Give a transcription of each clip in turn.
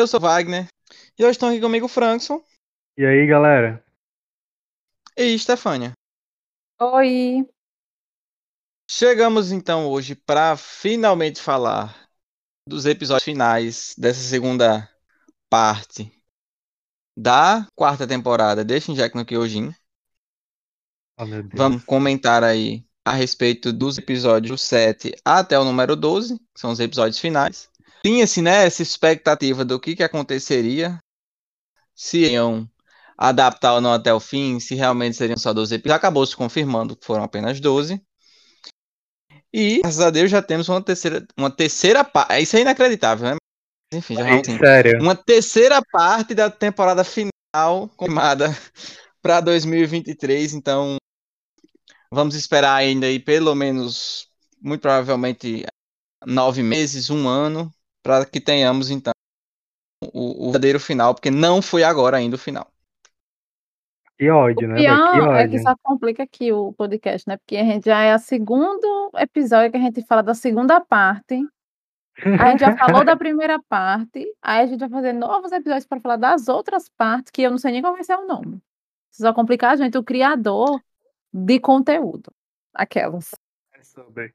Eu sou Wagner e hoje estão aqui comigo o Frankson E aí, galera? e Stefânia. Oi. Chegamos então hoje para finalmente falar dos episódios finais dessa segunda parte da quarta temporada de Shinjeki no Kyojin. Oh. Vamos comentar aí a respeito dos episódios 7 até o número 12, que são os episódios finais. Tinha-se, né, essa expectativa do que, que aconteceria, se iam adaptar ou não até o fim, se realmente seriam só 12 episódios. Acabou se confirmando que foram apenas 12. E, graças a Deus, já temos uma terceira, uma terceira parte. Isso é inacreditável, né? Mas, enfim, já vamos Sério. uma terceira parte da temporada final confirmada para 2023. Então, vamos esperar ainda aí pelo menos, muito provavelmente, nove meses, um ano, para que tenhamos então o, o verdadeiro final, porque não foi agora ainda o final. Que ódio, O né? velho? Que pior é ódio. que só complica aqui o podcast, né? Porque a gente já é o segundo episódio que a gente fala da segunda parte. A gente já falou da primeira parte. Aí a gente vai fazer novos episódios para falar das outras partes, que eu não sei nem qual vai ser o nome. Isso só complicar a gente, o criador de conteúdo. Aquelas. É sobre.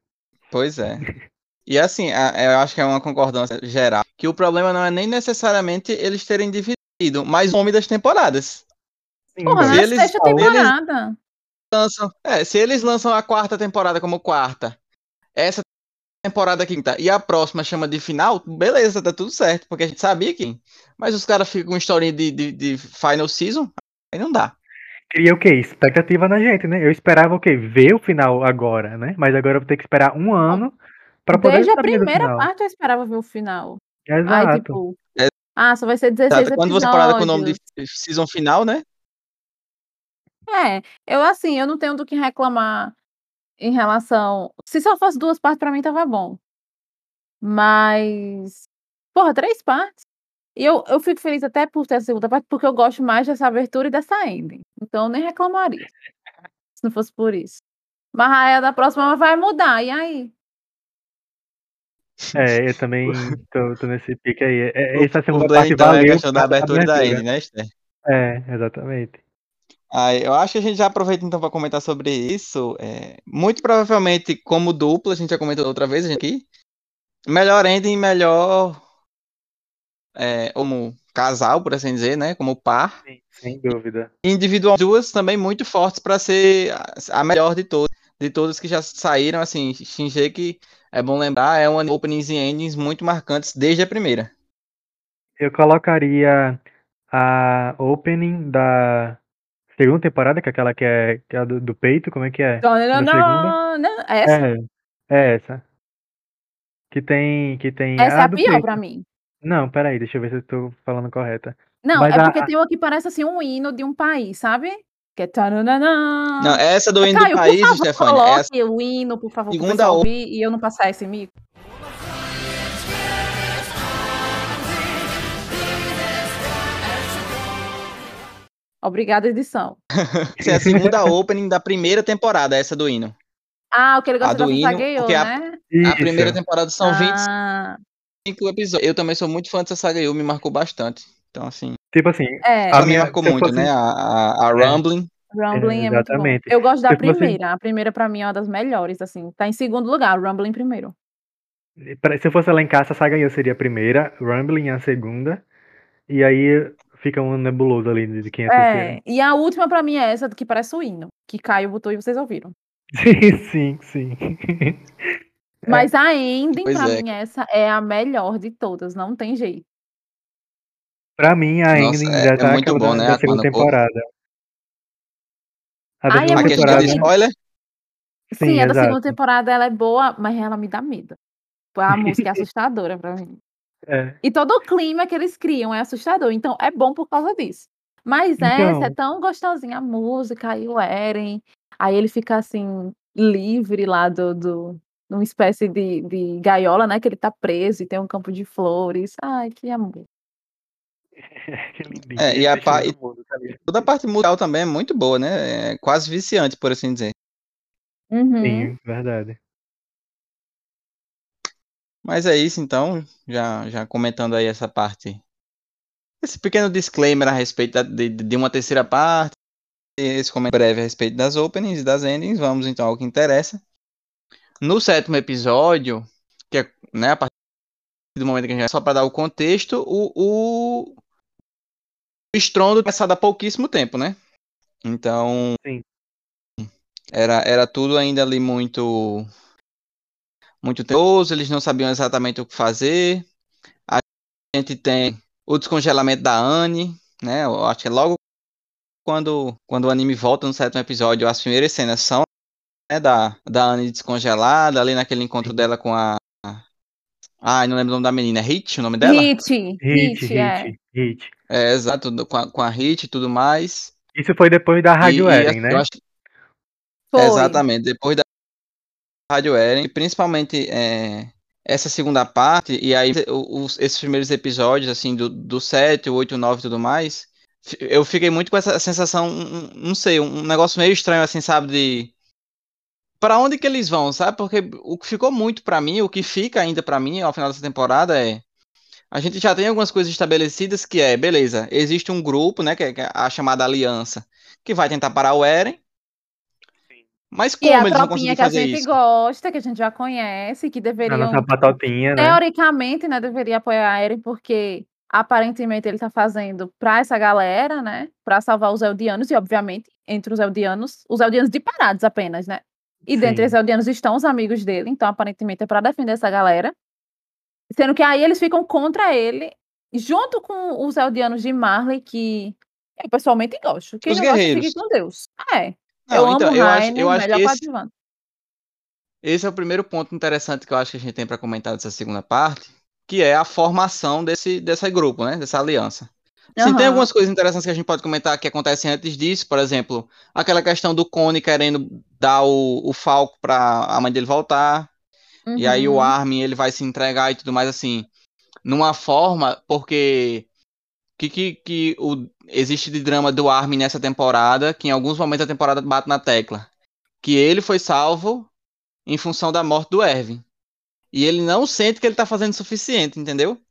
Pois é. E assim, a- eu acho que é uma concordância geral, que o problema não é nem necessariamente eles terem dividido, mas o nome das temporadas. Sim, Porra, na eles- sexta se eles- temporada. lançam, é, se eles lançam a quarta temporada como quarta, essa temporada quinta e a próxima chama de final, beleza, tá tudo certo, porque a gente sabia que. Mas os caras ficam com historinha de, de, de final season, aí não dá. Cria o quê? Expectativa na gente, né? Eu esperava o quê? Ver o final agora, né? Mas agora eu vou ter que esperar um ano pra poder Desde a primeira parte eu esperava ver o final. Exato. Aí, tipo. É. Ah, só vai ser 16 Exato. Quando você parada com o nome de season final, né? É, eu assim, eu não tenho do que reclamar em relação. Se só fosse duas partes, pra mim tava bom. Mas. Porra, três partes. E eu, eu fico feliz até por ter a segunda parte, porque eu gosto mais dessa abertura e dessa ending. Então eu nem reclamaria. Se não fosse por isso. Mas aí a da próxima vai mudar, e aí? É, eu também tô, tô nesse pique aí. É, essa segunda parte então é a valeu questão da abertura da ending, né, Esther? É, exatamente. Aí, eu acho que a gente já aproveita então para comentar sobre isso. É, muito provavelmente, como dupla, a gente já comentou outra vez aqui. Melhor ending, melhor. É, como casal, por assim dizer, né? Como par. Sim, sem dúvida. Individual, duas também muito fortes para ser a- melhor de todas. De todas que já saíram, assim, Shinjeki, é bom lembrar, é uma openings e endings muito marcantes desde a primeira. Eu colocaria a opening da segunda temporada, que é aquela que é, que é a do, do peito, como é que é? Não, não, não, não. Essa, É, é essa. Que tem, que tem essa é a pior peito. pra mim. Não, peraí, deixa eu ver se eu tô falando correta. Não, Mas é a- porque a- tem uma que parece assim um hino de um país, sabe? Que é taranana. Não, essa do hino do país, por favor, Stefania, é coloque o hino, por favor, segunda o- ouvir e eu não passar esse mico. Obrigada, edição. essa é a segunda opening da primeira temporada, essa do hino. Ah, o que ele gosta da do hino, a- né? A primeira temporada são 25 Ah, episódios. Eu também sou muito fã dessa saga, eu me marcou bastante. Então, assim, Tipo assim, é, A a minha- marcou se eu muito, fosse- né? A, a, a É. Rumbling. Rumbling é, muito bom. exatamente. Eu gosto da Se fosse- primeira. A primeira, pra mim, é uma das melhores, assim. Tá em segundo lugar, Rumbling primeiro. se eu fosse elencar essa saga aí, eu seria a primeira, Rumbling a segunda, e aí fica um nebuloso ali de quem é a terceira. É, e a última pra mim é essa, que parece o hino. Que Caio botou e vocês ouviram. Sim, sim, sim. Mas a ending, Pois pra é. mim, essa é a melhor de todas, não tem jeito. Pra mim, a Nossa, ending é- já é tá muito aquela bom, da, né? da A segunda temporada. A da Ai, segunda é muito temporada. de spoiler? Sim, Sim, a da segunda temporada ela é boa, mas ela me dá medo. A música é assustadora pra mim. É. E todo o clima que eles criam é assustador, então é bom por causa disso. Mas essa é Então. tão gostosinha, a música, aí o Eren, aí ele fica assim, livre lá do, do numa espécie de, de gaiola, né? Que ele tá preso e tem um campo de flores. Ai, que amor. É, e a pa- mundo, tá. Toda a parte musical também é muito boa, né? É quase viciante, por assim dizer. Uhum. Sim, verdade. Mas é isso então, já, já comentando aí essa parte. Esse pequeno disclaimer a respeito da, de, de uma terceira parte, esse comentário breve a respeito das openings e das endings, vamos então ao que interessa. No sétimo episódio, que é né, a partir do momento que a gente só para dar o contexto, o, o estrondo começado há pouquíssimo tempo, né? Então, Sim. era, era tudo ainda ali muito muito teoso, eles não sabiam exatamente o que fazer. A gente tem o descongelamento da Anne, né? Eu acho que é logo quando, quando o anime volta no sétimo episódio, as primeiras cenas são né, da, da Anne descongelada, ali naquele encontro dela com a. Ai, não lembro o nome da menina. É Hit o nome dela? Hit, Hit, hit, é. hit, hit. É, exato, com a, com a Hit e tudo mais. Isso foi depois da Rádio Eren, né? eu acho. Exatamente, depois da Rádio Eren, principalmente é, essa segunda parte, e aí os- esses primeiros episódios, assim, do, do 7, 8, 9 e tudo mais, eu fiquei muito com essa sensação, não sei, um negócio meio estranho, assim, sabe, de... Pra onde que eles vão, sabe? Porque o que ficou muito pra mim, o que fica ainda pra mim ao final dessa temporada é... A gente já tem algumas coisas estabelecidas que é, beleza, existe um grupo, né, que é é a chamada Aliança, que vai tentar parar o Eren, mas E como a eles vão tropinha conseguir que a gente isso? gosta, que a gente já conhece, que A deveriam, nossa patotinha, né? teoricamente, né, deveria apoiar a Eren, porque aparentemente ele tá fazendo pra essa galera, né, pra salvar os Eldianos, e obviamente, entre os Eldianos, os Eldianos de parados apenas, né, e dentre os Eldianos estão os amigos dele, então aparentemente é pra defender essa galera, sendo que aí eles ficam contra ele, junto com os Eldianos de Marley, que eu pessoalmente gosto, quem Os não gosta guerreiros. fique com Deus. É, Não, eu então, amo eu acho, Rainer, eu acho que esse, esse é o primeiro ponto interessante que eu acho que a gente tem para comentar dessa segunda parte, que é a formação desse, desse grupo, né? Dessa aliança. Sim, tem Aham. algumas coisas interessantes que a gente pode comentar que acontecem antes disso, por exemplo, aquela questão do Cone querendo dar o, o Falco para a mãe dele voltar, e aí o Uhum. Armin ele vai se entregar e tudo mais assim, numa forma, porque que, que, que o, existe de drama do Armin nessa temporada, que em alguns momentos da temporada bate na tecla, que ele foi salvo em função da morte do Erwin. E ele não sente que ele tá fazendo o suficiente, entendeu?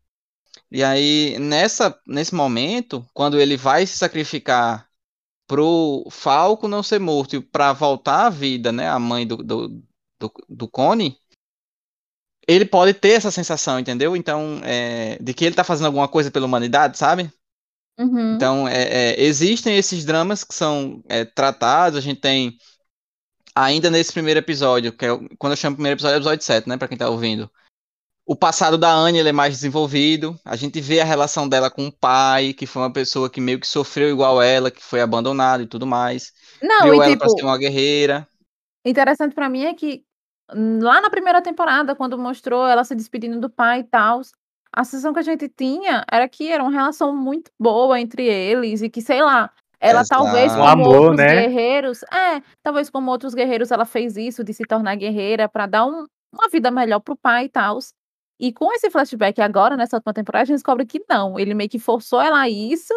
E aí, nessa, nesse momento, quando ele vai se sacrificar pro Falco não ser morto e pra voltar à vida, né, a mãe do, do, do, do Cone, ele pode ter essa sensação, entendeu? Então, é, de que ele tá fazendo alguma coisa pela humanidade, sabe? Uhum. Então, é, é, existem esses dramas que são é, tratados. A gente tem, ainda nesse primeiro episódio, que é, o- quando eu chamo primeiro episódio, é o episódio 7, né? Pra quem tá ouvindo. O passado da Anne é mais desenvolvido. A gente vê a relação dela com o pai, que foi uma pessoa que meio que sofreu igual ela, que foi abandonada e tudo mais. Não, Criou e ela pra tipo, ser uma guerreira. interessante pra mim é que lá na primeira temporada, quando mostrou ela se despedindo do pai e tal, a sensação que a gente tinha era que era uma relação muito boa entre eles e que, sei lá, ela talvez Exato. como Um amor, outros né? guerreiros, é, talvez como outros guerreiros ela fez isso de se tornar guerreira pra dar um- uma vida melhor pro pai e tal. E com esse flashback agora, nessa última temporada, a gente descobre que não, ele meio que forçou ela a isso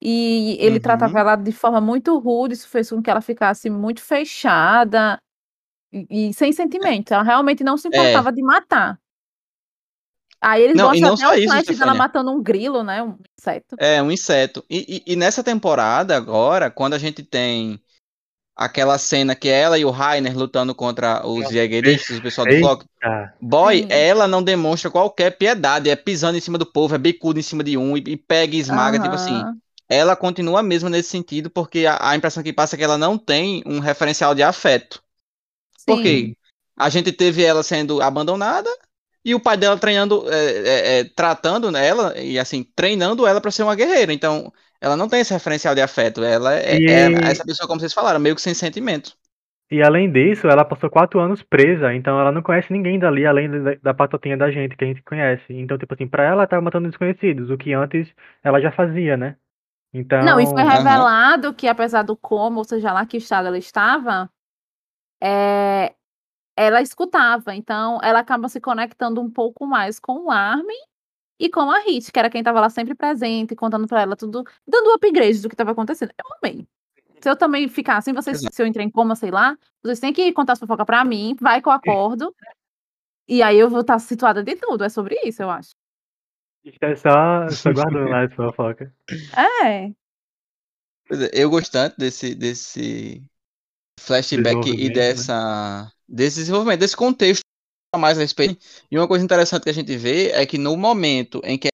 e ele Uhum. tratava ela de forma muito rude, isso fez com que ela ficasse muito fechada e, e sem sentimento. Ela realmente não se É. importava de matar. Aí eles Não, mostram até o flash dela matando um grilo, né? Um inseto. É, um inseto. E, e- e nessa temporada agora, quando a gente tem aquela cena que é ela e o Rainer lutando contra os Jägeristas, o pessoal do Eita. Boy, Sim. ela não demonstra qualquer piedade, é pisando em cima do povo, é bicudo em cima de um e, e pega e esmaga, tipo assim. Ela continua mesmo nesse sentido, porque a, a impressão que passa é que ela não tem um referencial de afeto. Por Sim. quê? A gente teve ela sendo abandonada e o pai dela treinando, é, é, é, tratando ela e assim, treinando ela pra ser uma guerreira. Então, ela não tem esse referencial de afeto. Ela é, E- é essa pessoa, como vocês falaram, meio que sem sentimento. E além disso, ela passou quatro anos presa, então ela não conhece ninguém dali, além da, da patotinha da gente, que a gente conhece. Então, tipo assim, pra ela, ela tava matando desconhecidos, o que antes ela já fazia, né? Então, Não, e foi revelado que, apesar do como, ou seja lá que estado ela estava, é, ela escutava. Então, ela acaba se conectando um pouco mais com o Armin e com a Hit, que era quem estava lá sempre presente, contando pra ela tudo, dando upgrade do que estava acontecendo. Eu amei. Se eu também ficar assim, vocês, Exato. se eu entrar em coma, sei lá, vocês têm que contar as fofocas pra mim, vai que eu acordo. E aí eu vou estar situada de tudo, é sobre isso, eu acho. A gente tá só, só guardando lá essa fofoca. É. É, Eu gosto tanto desse, desse flashback e né? dessa, desse desenvolvimento, desse contexto mais a respeito. E uma coisa interessante que a gente vê é que no momento em que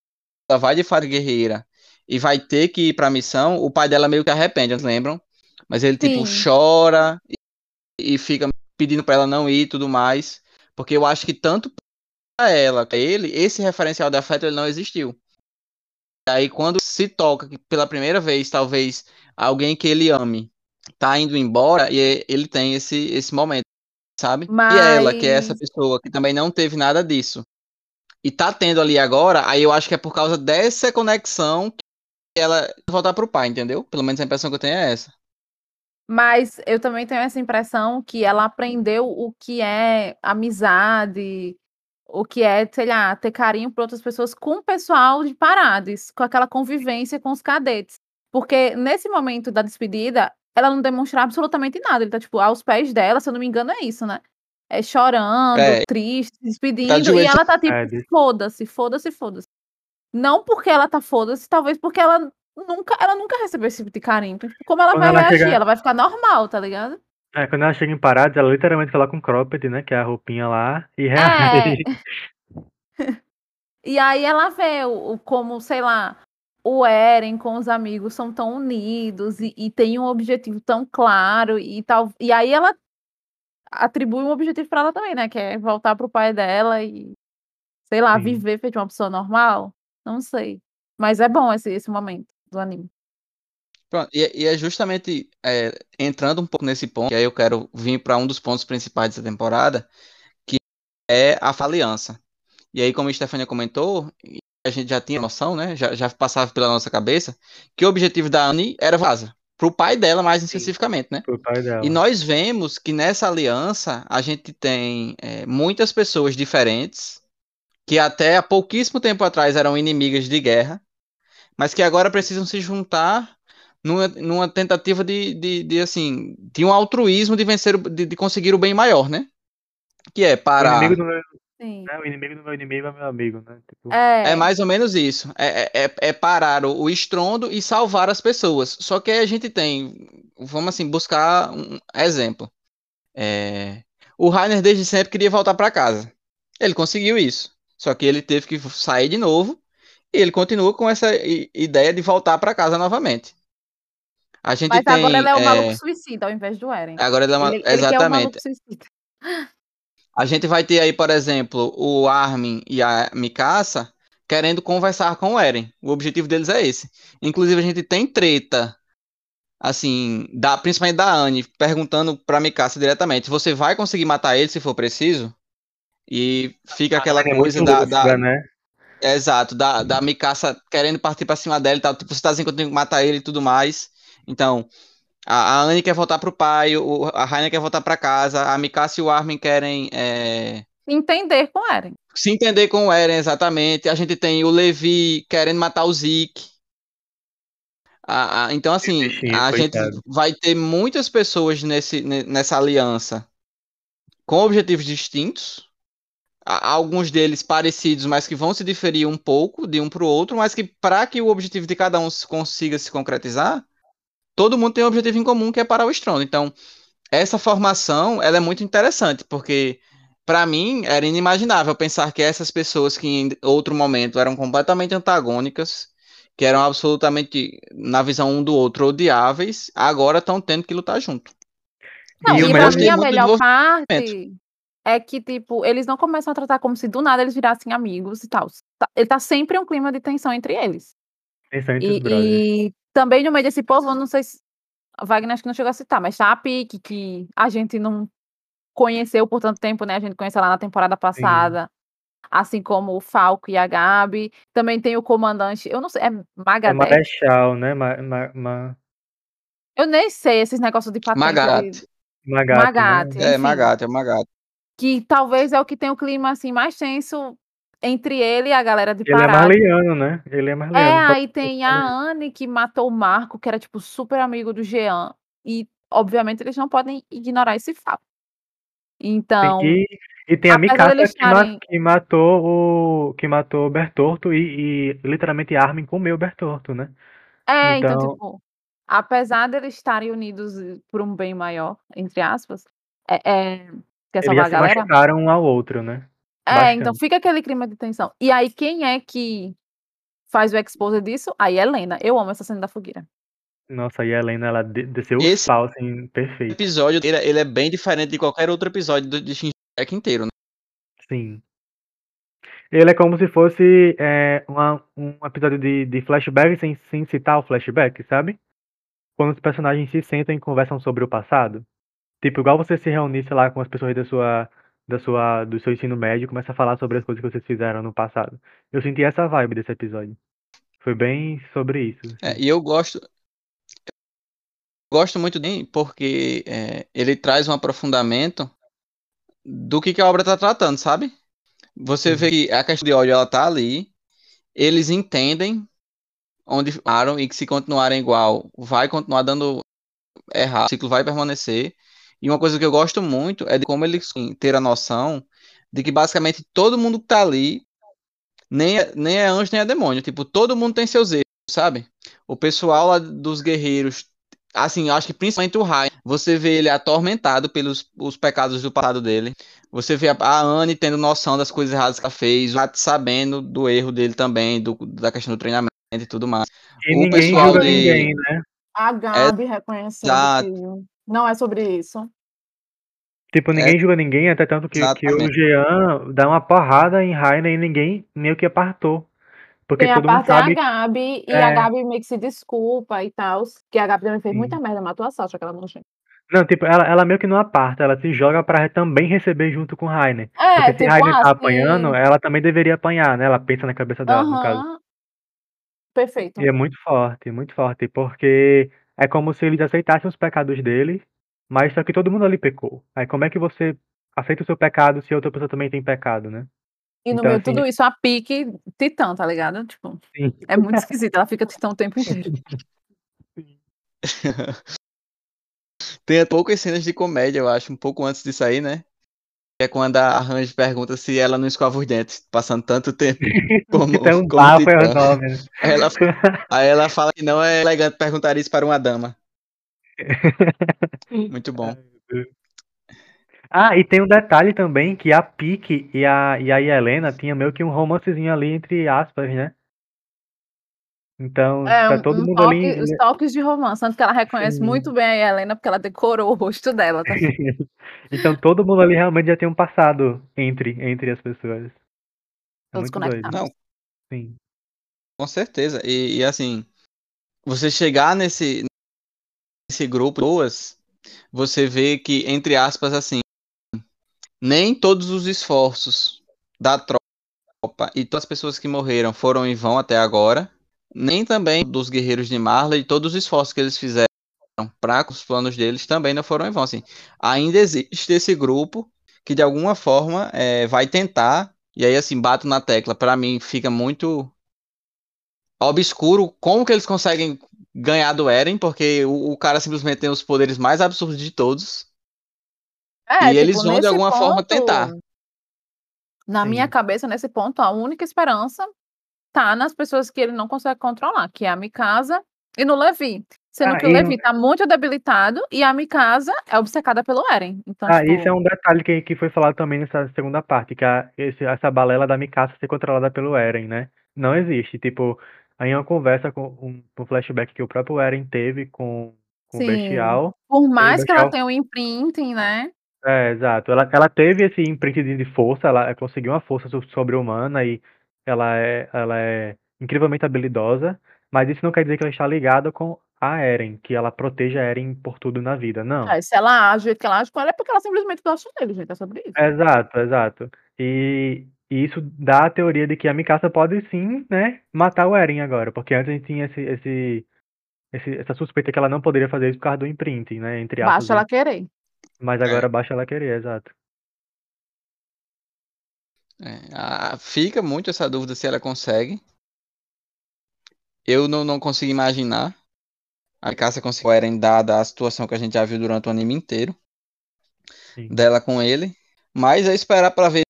ela vai de fada guerreira e vai ter que ir pra missão, o pai dela meio que arrepende, vocês lembram? Mas ele, tipo, Sim. chora e, e fica pedindo pra ela não ir e tudo mais. Porque eu acho que tanto pra ela, pra ele, esse referencial de afeto ele não existiu. Aí quando se toca que pela primeira vez, talvez alguém que ele ame tá indo embora e ele tem esse, esse momento, sabe? E ela, que é essa Mas- pessoa que também não teve nada disso e tá tendo ali agora, aí eu acho que é por causa dessa conexão que ela voltar pro pai, entendeu? Pelo menos a impressão que eu tenho é essa. Mas eu também tenho essa impressão que ela aprendeu o que é amizade, o que é, sei lá, ter carinho por outras pessoas com o pessoal de Parades, com aquela convivência com os cadetes. Porque nesse momento da despedida, ela não demonstra absolutamente nada. Ele tá, tipo, aos pés dela, se eu não me engano, é isso, né? É chorando, É. triste, se despedindo, e joelho- ela tá tipo, É, foda-se, foda-se, foda-se. Não porque ela tá foda-se, talvez porque ela nunca, ela nunca recebeu esse tipo de carinho. Então, tipo, como ela Quando vai ela reagir? chega- Ela vai ficar normal, tá ligado? É, quando ela chega em Paradas, ela literalmente fala com cropped, né? Que é a roupinha lá. E É. reage. E aí ela vê o, o- como, sei lá, o Eren com os amigos são tão unidos e, e tem um objetivo tão claro e tal. E aí ela atribui um objetivo pra ela também, né? Que é voltar pro pai dela e, sei lá, Sim. viver feito uma pessoa normal. Não sei. Mas é bom esse, esse momento do anime. Pronto, e, e é justamente é, entrando um pouco nesse ponto, que aí eu quero vir para um dos pontos principais dessa temporada, que é a aliança. E aí, como a Stefania comentou, a gente já tinha noção, né? Já, já passava pela nossa cabeça, que o objetivo da Anne era vaza, pro pai dela mais especificamente, né? Pro pai dela. E nós vemos que nessa aliança a gente tem é, muitas pessoas diferentes que até há pouquíssimo tempo atrás eram inimigas de guerra, mas que agora precisam se juntar numa, numa tentativa de, de, de, assim, de um altruísmo de vencer, o- de, de conseguir o bem maior, né? Que é O parar. inimigo do meu, Sim. né, o inimigo do meu inimigo é meu amigo, né? Tipo, É, É mais ou menos isso. É, é, é- é parar o, estrondo e salvar as pessoas. Só que aí a gente tem, vamos assim, buscar um exemplo. É, o Rainer desde sempre queria voltar para casa. Ele conseguiu isso. Só que ele teve que sair de novo e ele continua com essa ideia de voltar para casa novamente. A gente mas tem. agora ele é o é, maluco suicida ao invés do Eren. agora ele é uma- Ele, ele que é o exatamente. maluco suicida. A gente vai ter aí, por exemplo, o Armin e a Mikasa querendo conversar com o Eren. O objetivo deles é esse. Inclusive, a gente tem treta, assim, da, principalmente da Anne, perguntando pra Mikasa diretamente: você vai conseguir matar ele se for preciso? E fica aquela é coisa da, lúcida, da- né? Exato, da, da Mikasa querendo partir pra cima dela e tal. Tipo, você tá dizendo que eu tenho que matar ele e tudo mais. Então, a, a Anne quer voltar pro pai, o, a Raina quer voltar pra casa, a Mikasa e o Armin querem. é, Entender com o Eren. se entender com o Eren, exatamente. A gente tem o Levi querendo matar o Zeke. A- a- então, assim, bichinho, a gente coitado. vai ter muitas pessoas nesse, ne- nessa aliança com objetivos distintos. A- Alguns deles parecidos, mas que vão se diferir um pouco de um para o outro, mas que para que o objetivo de cada um consiga se concretizar, todo mundo tem um objetivo em comum que é parar o estrondo. Então, essa formação ela é muito interessante, porque para mim era inimaginável pensar que essas pessoas que em outro momento eram completamente antagônicas, que eram absolutamente, na visão um do outro, odiáveis, agora estão tendo que lutar junto. Não, E e, o pra melhor- mim a melhor parte é que, tipo, eles não começam a tratar como se do nada eles virassem amigos e tal. Tá- Ele tá sempre um clima de tensão entre eles. Pensando entre E, os brothers. e também no meio desse povo, eu não sei se. A Wagner acho que não chegou a citar, mas tá a Pique, que a gente não conheceu por tanto tempo, né? A gente conheceu lá na temporada passada. Assim como o Falco e a Gabi. Também tem o comandante, eu não sei, é É Magadeth? Marechal, né? Ma, ma, ma, Eu nem sei esses negócios de patente. Magat. de- Magat, Magat, né? É. Magato, é Magato. Que talvez é o que tem o clima assim mais tenso entre ele e a galera de Ele é Pará. marliano, né? Ele é marliano. É, aí tem a Anne que matou o Marco, que era tipo super amigo do Jean. E, obviamente, eles não podem ignorar esse fato. Então, E, E tem a Mikasa que, estarem- que matou o. que matou o Bertorto e, e literalmente Armin comeu o Bertorto, né? É, então, Então- tipo, apesar deles estarem unidos por um bem maior, entre aspas, é, é, quer Eles salvar já se galera? machucaram um ao outro, né? É, então fica aquele clima de tensão. E aí, quem é que faz o expose disso? Aí, Helena. Eu amo essa cena da fogueira. Nossa, e a Helena, ela de- desceu Esse- o pau, assim, perfeito. episódio ele, ele é bem diferente de qualquer outro episódio do, de Shinji inteiro, né? Sim. Ele é como se fosse é, uma- um episódio de, de flashback sem, sem citar o flashback, sabe? Quando os personagens se sentam e conversam sobre o passado. Tipo, igual você se reunisse lá com as pessoas da sua, da sua, do seu ensino médio e começa a falar sobre as coisas que vocês fizeram no passado. Eu senti essa vibe desse episódio. Foi bem sobre isso. assim. É, e eu gosto. Gosto muito dele porque é, ele traz um aprofundamento do que, que a obra está tratando, sabe? Você Sim. vê que a questão de ódio ela tá ali, eles entendem onde param e que se continuarem igual, vai continuar dando errado, o ciclo vai permanecer. E uma coisa que eu gosto muito é de como eles assim, ter a noção de que basicamente todo mundo que tá ali nem é, nem é anjo nem é demônio, tipo, todo mundo tem seus erros, sabe? O pessoal lá dos guerreiros, assim, eu acho que principalmente o Rai, você vê ele atormentado pelos os pecados do passado dele. Você vê a, a Anne tendo noção das coisas erradas que ela fez, o Matt sabendo do erro dele também, do, da questão do treinamento e tudo mais. E o ninguém pessoal de- ninguém, né? A Gabi reconhecendo Exato. que não é sobre isso. Tipo, ninguém julga ninguém, até tanto que, que o. Jean dá uma porrada em Rainer e ninguém meio que apartou. Porque Tem a todo mundo parte da sabe. Gabi, e É. a Gabi meio que se desculpa e tal. Que a Gabi também fez Sim. muita merda, matou a Sasha, aquela nojenta. Não, tipo, ela, ela meio que não aparta, ela se joga pra também receber junto com Rainer. É, Porque se tipo, Rainer ah, tá sim. apanhando, ela também deveria apanhar, né? Ela pensa na cabeça dela, no caso. Aham. Perfeito. E é muito forte, muito forte, porque é como se eles aceitassem os pecados deles, mas só que todo mundo ali pecou. Aí como é que você aceita o seu pecado se a outra pessoa também tem pecado, né? E no Então, meio de assim- tudo isso, a pique titã, tá ligado? Tipo, Sim. é muito esquisito. Ela fica titã o tempo inteiro. Tem poucas cenas de comédia, eu acho, um pouco antes de sair, né? É quando a Range pergunta se ela não escova os dentes, passando tanto tempo como, um como bafo é né? Aí ela, aí ela fala que não é elegante perguntar isso para uma dama. Muito bom. Ah, e tem um detalhe também que a Pique e a, e a Helena tinham meio que um romancezinho ali entre aspas, né? Então, É, tá todo um mundo toque, ali. os toques de romance. Tanto que ela reconhece Sim. muito bem a Helena, porque ela decorou o rosto dela. Tá? então todo mundo ali realmente já tem um passado entre, entre as pessoas. É Todos conectados. Não, Sim. com certeza. E, e, assim, você chegar nesse, nesse grupo de pessoas, você vê que, entre aspas, assim, nem todos os esforços da tropa e todas as pessoas que morreram foram em vão até agora, nem também dos guerreiros de Marley e todos os esforços que eles fizeram para os planos deles também não foram em vão. Assim, ainda existe esse grupo que de alguma forma é, vai tentar, e aí assim, bato na tecla, para mim fica muito obscuro como que eles conseguem ganhar do Eren, porque o, o cara simplesmente tem os poderes mais absurdos de todos. É, E eles tipo, vão, de alguma forma, tentar. Na Sim. minha cabeça, nesse ponto, a única esperança tá nas pessoas que ele não consegue controlar, que é a Mikasa e no Levi. Sendo Ah, que o e- Levi tá muito debilitado e a Mikasa é obcecada pelo Eren. Então, Ah, tipo, isso é um detalhe que, que foi falado também nessa segunda parte, que a, esse, essa balela da Mikasa ser controlada pelo Eren, né? Não existe. Tipo, aí é uma conversa com um, um flashback que o próprio Eren teve com, com o Sim. Bestial. por mais que ela Bestial- tenha um imprinting, né? É, exato. Ela, ela teve esse imprint de, força, ela conseguiu uma força so- sobre-humana e ela é, ela é incrivelmente habilidosa, mas isso não quer dizer que ela está ligada com a Eren, que ela proteja a Eren por tudo na vida. Não. É, se ela age do jeito que ela age com ela, é porque ela simplesmente gosta dele, gente. É sobre isso. Exato, exato. E, e isso dá a teoria de que a Mikasa pode sim, né, matar o Eren agora, porque antes a gente tinha esse, esse, esse- essa suspeita que ela não poderia fazer isso por causa do imprinting, né, entre aspas. Basta ela querer. Mas agora basta ela querer, exato. É, a- fica muito essa dúvida se ela consegue. Eu não, não consigo imaginar a Cássia conseguiu Eren dada a situação que a gente já viu durante o anime inteiro Sim. dela com ele. Mas é esperar para ver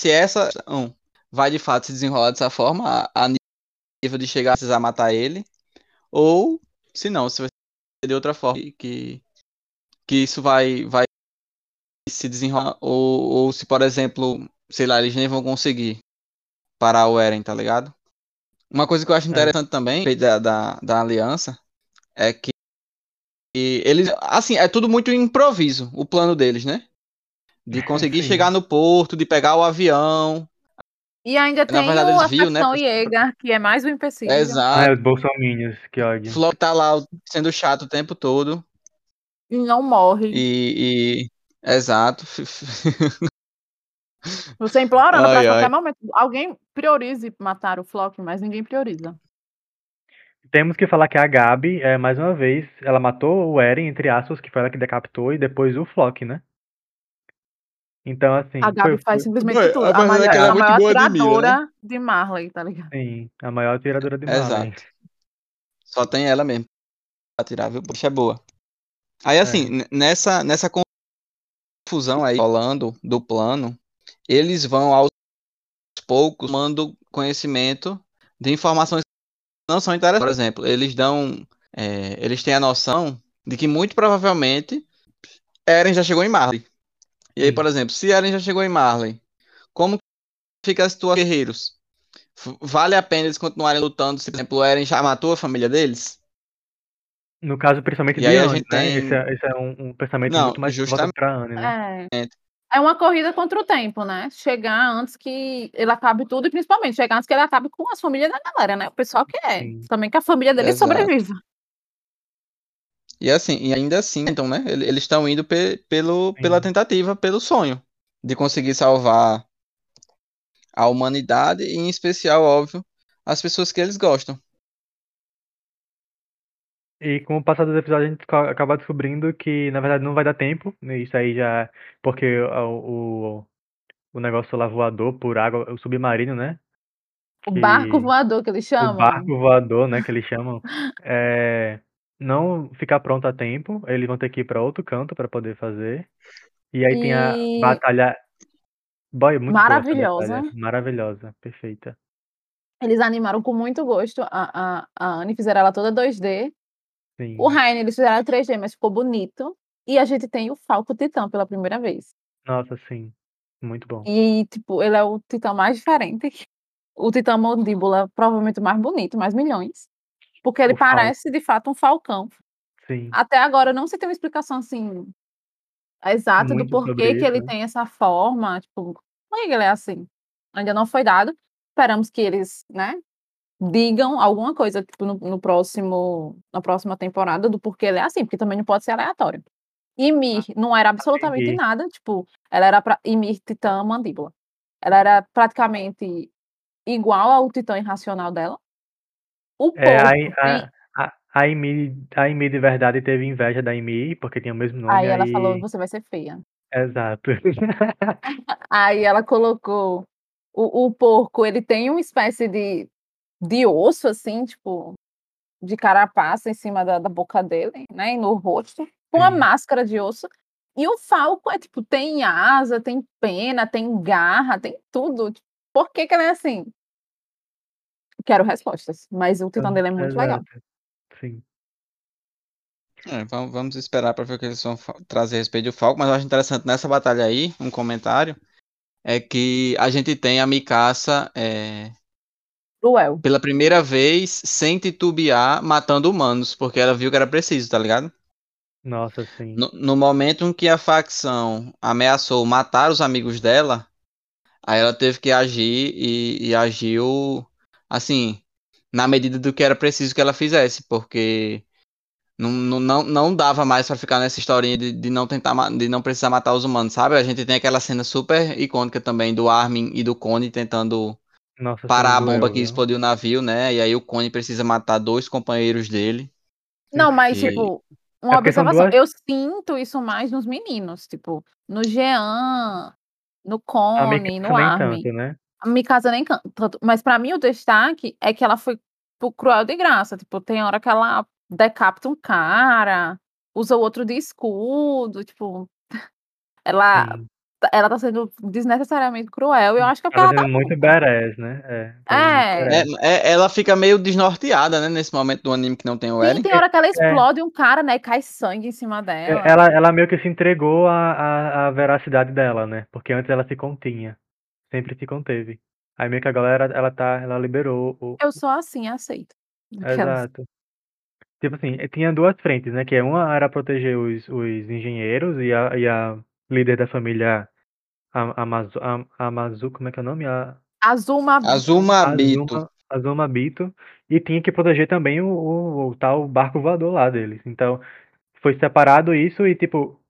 se essa ação vai de fato se desenrolar dessa forma, a, a nível de chegar a precisar matar ele, ou se não, se vai ser de outra forma que, que isso vai, vai se desenrolar, ou, ou se, por exemplo, sei lá, eles nem vão conseguir parar o Eren, tá ligado? Uma coisa que eu acho interessante é. também da, da, da aliança é que eles, assim, é tudo muito improviso, o plano deles, né? De conseguir Sim. chegar no porto, de pegar o avião. E ainda tem verdade, o, a viu, né? Jäger, que é mais um empecilho. Exato. É, os bolsominions, que ódio. Flor tá lá sendo chato o tempo todo. E não morre. E, e... exato. Você implorando pra qualquer momento. Alguém priorize matar o Flock, mas ninguém prioriza. Temos que falar que a Gabi, é, mais uma vez, ela matou o Eren, entre aspas, que foi ela que decapitou, e depois o Flock, né? Então, assim. A Gabi foi, faz foi... simplesmente Ué, tudo. A, a, maior, é a maior tiradora né? de Marley, tá ligado? Sim, a maior tiradora de Marley. Exato. Só tem ela mesmo pra tirar, viu? Poxa, é boa. Aí, assim, é. nessa, nessa confusão aí rolando do plano, eles vão aos poucos tomando conhecimento de informações que não são interessantes. Por exemplo, eles dão. É, eles têm a noção de que muito provavelmente Eren já chegou em Marley. E aí, por exemplo, se Eren já chegou em Marley, como fica a situação dos guerreiros? Vale a pena eles continuarem lutando se, por exemplo, Eren já matou a família deles? No caso, principalmente e de aí Anne, a gente né? tem... Esse é, esse é um, um, pensamento Não, muito mais justamente... pra Anne, né? É. É uma corrida contra o tempo, né? Chegar antes que ele acabe tudo e principalmente chegar antes que ele acabe com as famílias da galera, né? O pessoal que é. Sim. Também que a família dele Exato. sobreviva. E assim, e ainda assim, então, né? Eles estão indo pe pelo, pela tentativa, pelo sonho de conseguir salvar a humanidade e, em especial, óbvio, as pessoas que eles gostam. E com o passar dos episódios, a gente acaba descobrindo que, na verdade, não vai dar tempo. Né? Isso aí já. Porque o, o, o negócio lá voador por água, o submarino, né? O barco voador que eles chamam. O barco voador, né? Que eles chamam. é, não ficar pronto a tempo. Eles vão ter que ir para outro canto para poder fazer. E aí e... tem a batalha. Boy, muito Maravilhosa. Maravilhosa, perfeita. Eles animaram com muito gosto a, a, a Anne, fizeram ela toda 2D. Sim. O Rainer, eles fizeram 3D, mas ficou bonito. E a gente tem o Falco Titã pela primeira vez. Nossa, sim. Muito bom. E, tipo, ele é o Titã mais diferente. O Titã Mandíbula, provavelmente o mais bonito, mais milhões. Porque ele o parece, falco. de fato, um falcão. Sim. Até agora não se tem uma explicação, assim, exata do porquê que ele né? tem essa forma. Tipo, por que ele é assim? Ainda não foi dado. Esperamos que eles, né, digam alguma coisa tipo, no, no, próximo, na próxima temporada do porquê ele é assim, porque também não pode ser aleatório. Ymir ah, não era absolutamente Entendi. nada, tipo, ela era pra, Ymir Titã Mandíbula. Ela era praticamente igual ao Titã Irracional dela. O é, a, a, a, Ymir, a Ymir de verdade teve inveja da Ymir, porque tinha o mesmo nome. Aí ela aí... falou, você vai ser feia. Exato. aí ela colocou o, o porco, ele tem uma espécie de de osso, assim, tipo, de carapaça em cima da, da boca dele, né? E no rosto, com a máscara de osso. E o falco é tipo, tem asa, tem pena, tem garra, tem tudo. Por que, que ele é assim? Quero respostas, mas o titã dele é muito legal. Sim. É, vamos, esperar para ver o que eles vão trazer a respeito do Falco, mas eu acho interessante nessa batalha aí, um comentário, é que a gente tem a Mikasa é, Cruel. Pela primeira vez, sem titubear, matando humanos, porque ela viu que era preciso, tá ligado? Nossa, sim. No, no momento em que a facção ameaçou matar os amigos dela, aí ela teve que agir e, e agiu, assim, na medida do que era preciso que ela fizesse, porque não, não, não dava mais para ficar nessa historinha de, de não tentar de não precisar matar os humanos, sabe? A gente tem aquela cena super icônica também do Armin e do Cone tentando nossa, parar a bomba que explodiu o navio, né? E aí o Cone precisa matar dois companheiros dele. Não, mas, e... tipo, uma é observação. Duas... Eu sinto isso mais nos meninos, tipo, no Jean, no Cone, no Armin. Tanto, né? Mikasa nem tanto. Mas pra mim o destaque é que ela foi cruel de graça. Tipo, tem hora que ela decapita um cara, usa o outro de escudo, tipo. Ela Sim. ela tá sendo desnecessariamente cruel. E eu acho que é Ela ela tá sendo muito badass, né? É. É. É, é- ela fica meio desnorteada, né? Nesse momento do anime que não tem o Sim, Eren. tem hora que ela explode um cara, né? E cai sangue em cima dela. É, Ela, ela meio que se entregou à, à, à veracidade dela, né? Porque antes ela se continha. Sempre se conteve. Aí meio que a galera, ela tá, ela liberou o. Eu sou assim, aceito. Aquelas- Exato. Tipo assim, eh, tinha duas frentes, né? Que uma era proteger os, os engenheiros e a, e a líder da família A- Amazu, Am- Amazu, como é que é o nome? A, Azuma. Azuma Bito. Azuma, Azuma Bito. E tinha que proteger também o, o, o tal barco voador lá deles. Então, foi separado isso e, tipo,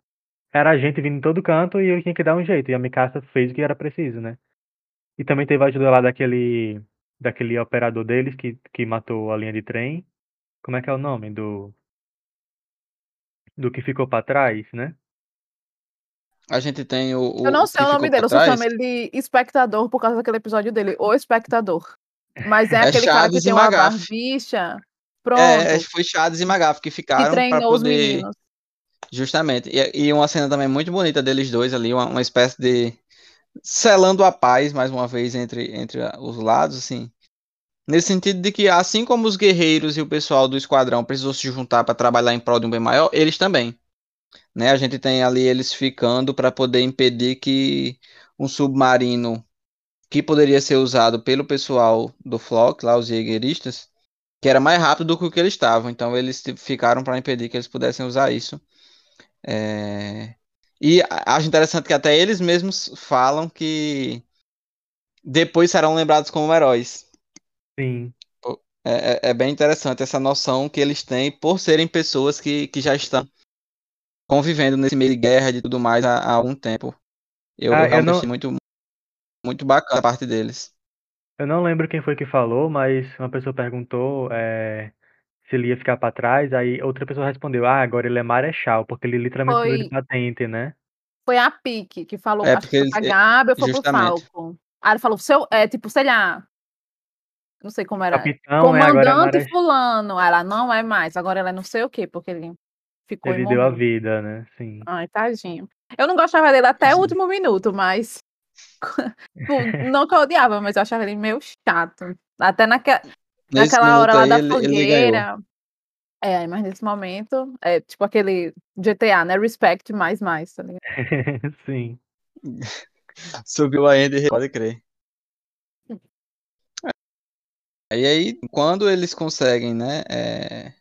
era gente vindo em todo canto e eu tinha que dar um jeito. E a Mikasa fez o que era preciso, né? E também teve a ajuda lá daquele, daquele operador deles que, que matou a linha de trem. Como é que é o nome? Do, do que ficou pra trás, né? A gente tem o. o Eu não sei que o nome dele, eu só chamo ele de espectador por causa daquele episódio dele. O espectador. Mas é, É aquele cara que Chaves tem uma Magaf. barbicha. Pronto. É, foi Chaves e Magaf que que ficaram pra treinou os poder. meninos. Justamente. E, e uma cena também muito bonita deles dois ali, uma, uma espécie de. Selando a paz, mais uma vez, entre, entre os lados, assim. Nesse sentido de que, assim como os guerreiros e o pessoal do esquadrão precisou se juntar para trabalhar em prol de um bem maior, eles também. Né? A gente tem ali eles ficando para poder impedir que um submarino que poderia ser usado pelo pessoal do Flock, lá os jaegeristas, que era mais rápido do que o que eles estavam. Então eles ficaram para impedir que eles pudessem usar isso. É, E acho interessante que até eles mesmos falam que depois serão lembrados como heróis. Sim. É, é- é bem interessante essa noção que eles têm por serem pessoas que, que já estão convivendo nesse meio de guerra e tudo mais há, há algum tempo. Eu, Ah, eu não- achei muito, muito bacana a parte deles. Eu não lembro quem foi que falou, mas uma pessoa perguntou é, se ele ia ficar pra trás, aí outra pessoa respondeu, ah, agora ele é marechal, porque ele literalmente mudou de Foi- patente, né? Foi a Pique que falou, É, acho que foi pra eles- Gabi ou foi pro. Falcon. Aí ele falou, seu, é tipo, sei lá. Não sei como era. Capitão, é, é Comandante marechal. fulano. Ela não é mais, agora ela é não sei o quê, porque ele ficou Ele deu a vida, né? Sim. Ai, tadinho. Eu não gostava dele até o Sim. último minuto, mas. Não que eu odiava, mas eu achava ele meio chato. Até naque... Nesse naquela hora lá aí, da ele, ele fogueira. É, mas nesse momento, é tipo aquele GTA, né? Respect mais mais, tá ligado? Sim. Subiu a Ender, pode crer. E aí, quando eles conseguem, né, é,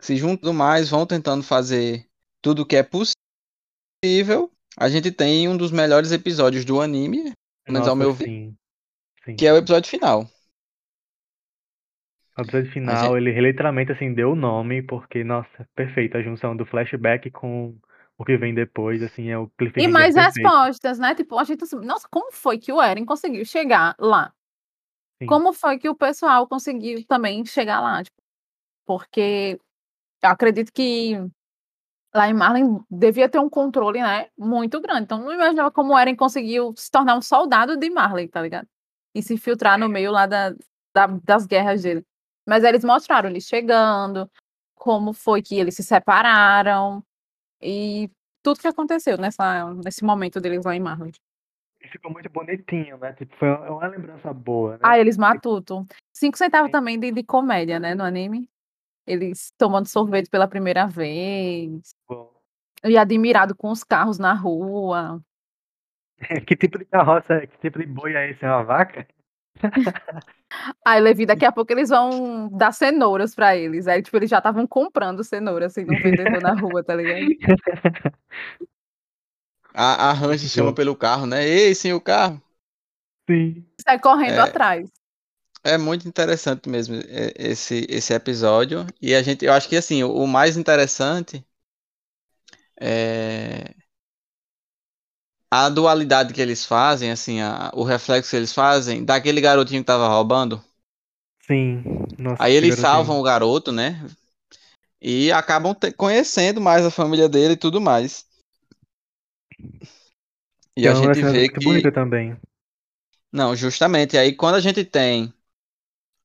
se juntam mais, vão tentando fazer tudo o que é possível, a gente tem um dos melhores episódios do anime, pelo menos ao meu ver, que é o episódio final. O episódio final, ele literalmente assim deu o nome, porque, nossa, perfeito a junção do flashback com o que vem depois, assim, é o E cliffhanger mais perfeito. respostas, né? Tipo, a gente assim, nossa, como foi que o Eren conseguiu chegar lá? Sim. Como foi que o pessoal conseguiu também chegar lá? Tipo, porque eu acredito que lá em Marlin devia ter um controle, né? Muito grande. Então, não imaginava como o Eren conseguiu se tornar um soldado de Marley, tá ligado? E se infiltrar no meio lá da, da- das guerras dele. Mas eles mostraram ele chegando, como foi que eles se separaram e tudo que aconteceu nessa, nesse momento deles lá em Marley. E ficou muito bonitinho, né? Tipo, foi uma uma lembrança boa, né? Ah, eles matuto. Cinco centavos também de, de comédia, né, no anime. Eles tomando sorvete pela primeira vez. Bom. E admirado com os carros na rua. Que tipo de carroça, que tipo de boi é esse? É uma vaca? Aí, Levi, daqui a pouco eles vão dar cenouras pra eles. Aí, tipo, eles já estavam comprando cenouras, assim, no vendedor na rua, tá ligado? A, a Range chama pelo carro, né? Ei, sim, o carro. Sim. Sai correndo É. atrás. É muito interessante mesmo é, esse, esse episódio. E a gente, eu acho que assim, o, o mais interessante é a dualidade que eles fazem, assim, a- o reflexo que eles fazem daquele garotinho que tava roubando. Sim. Nossa, Aí eles garotinho. salvam o garoto, né? E acabam conhecendo mais a família dele e tudo mais. E é a gente cena vê que. bonita também. Não, justamente. Aí quando a gente tem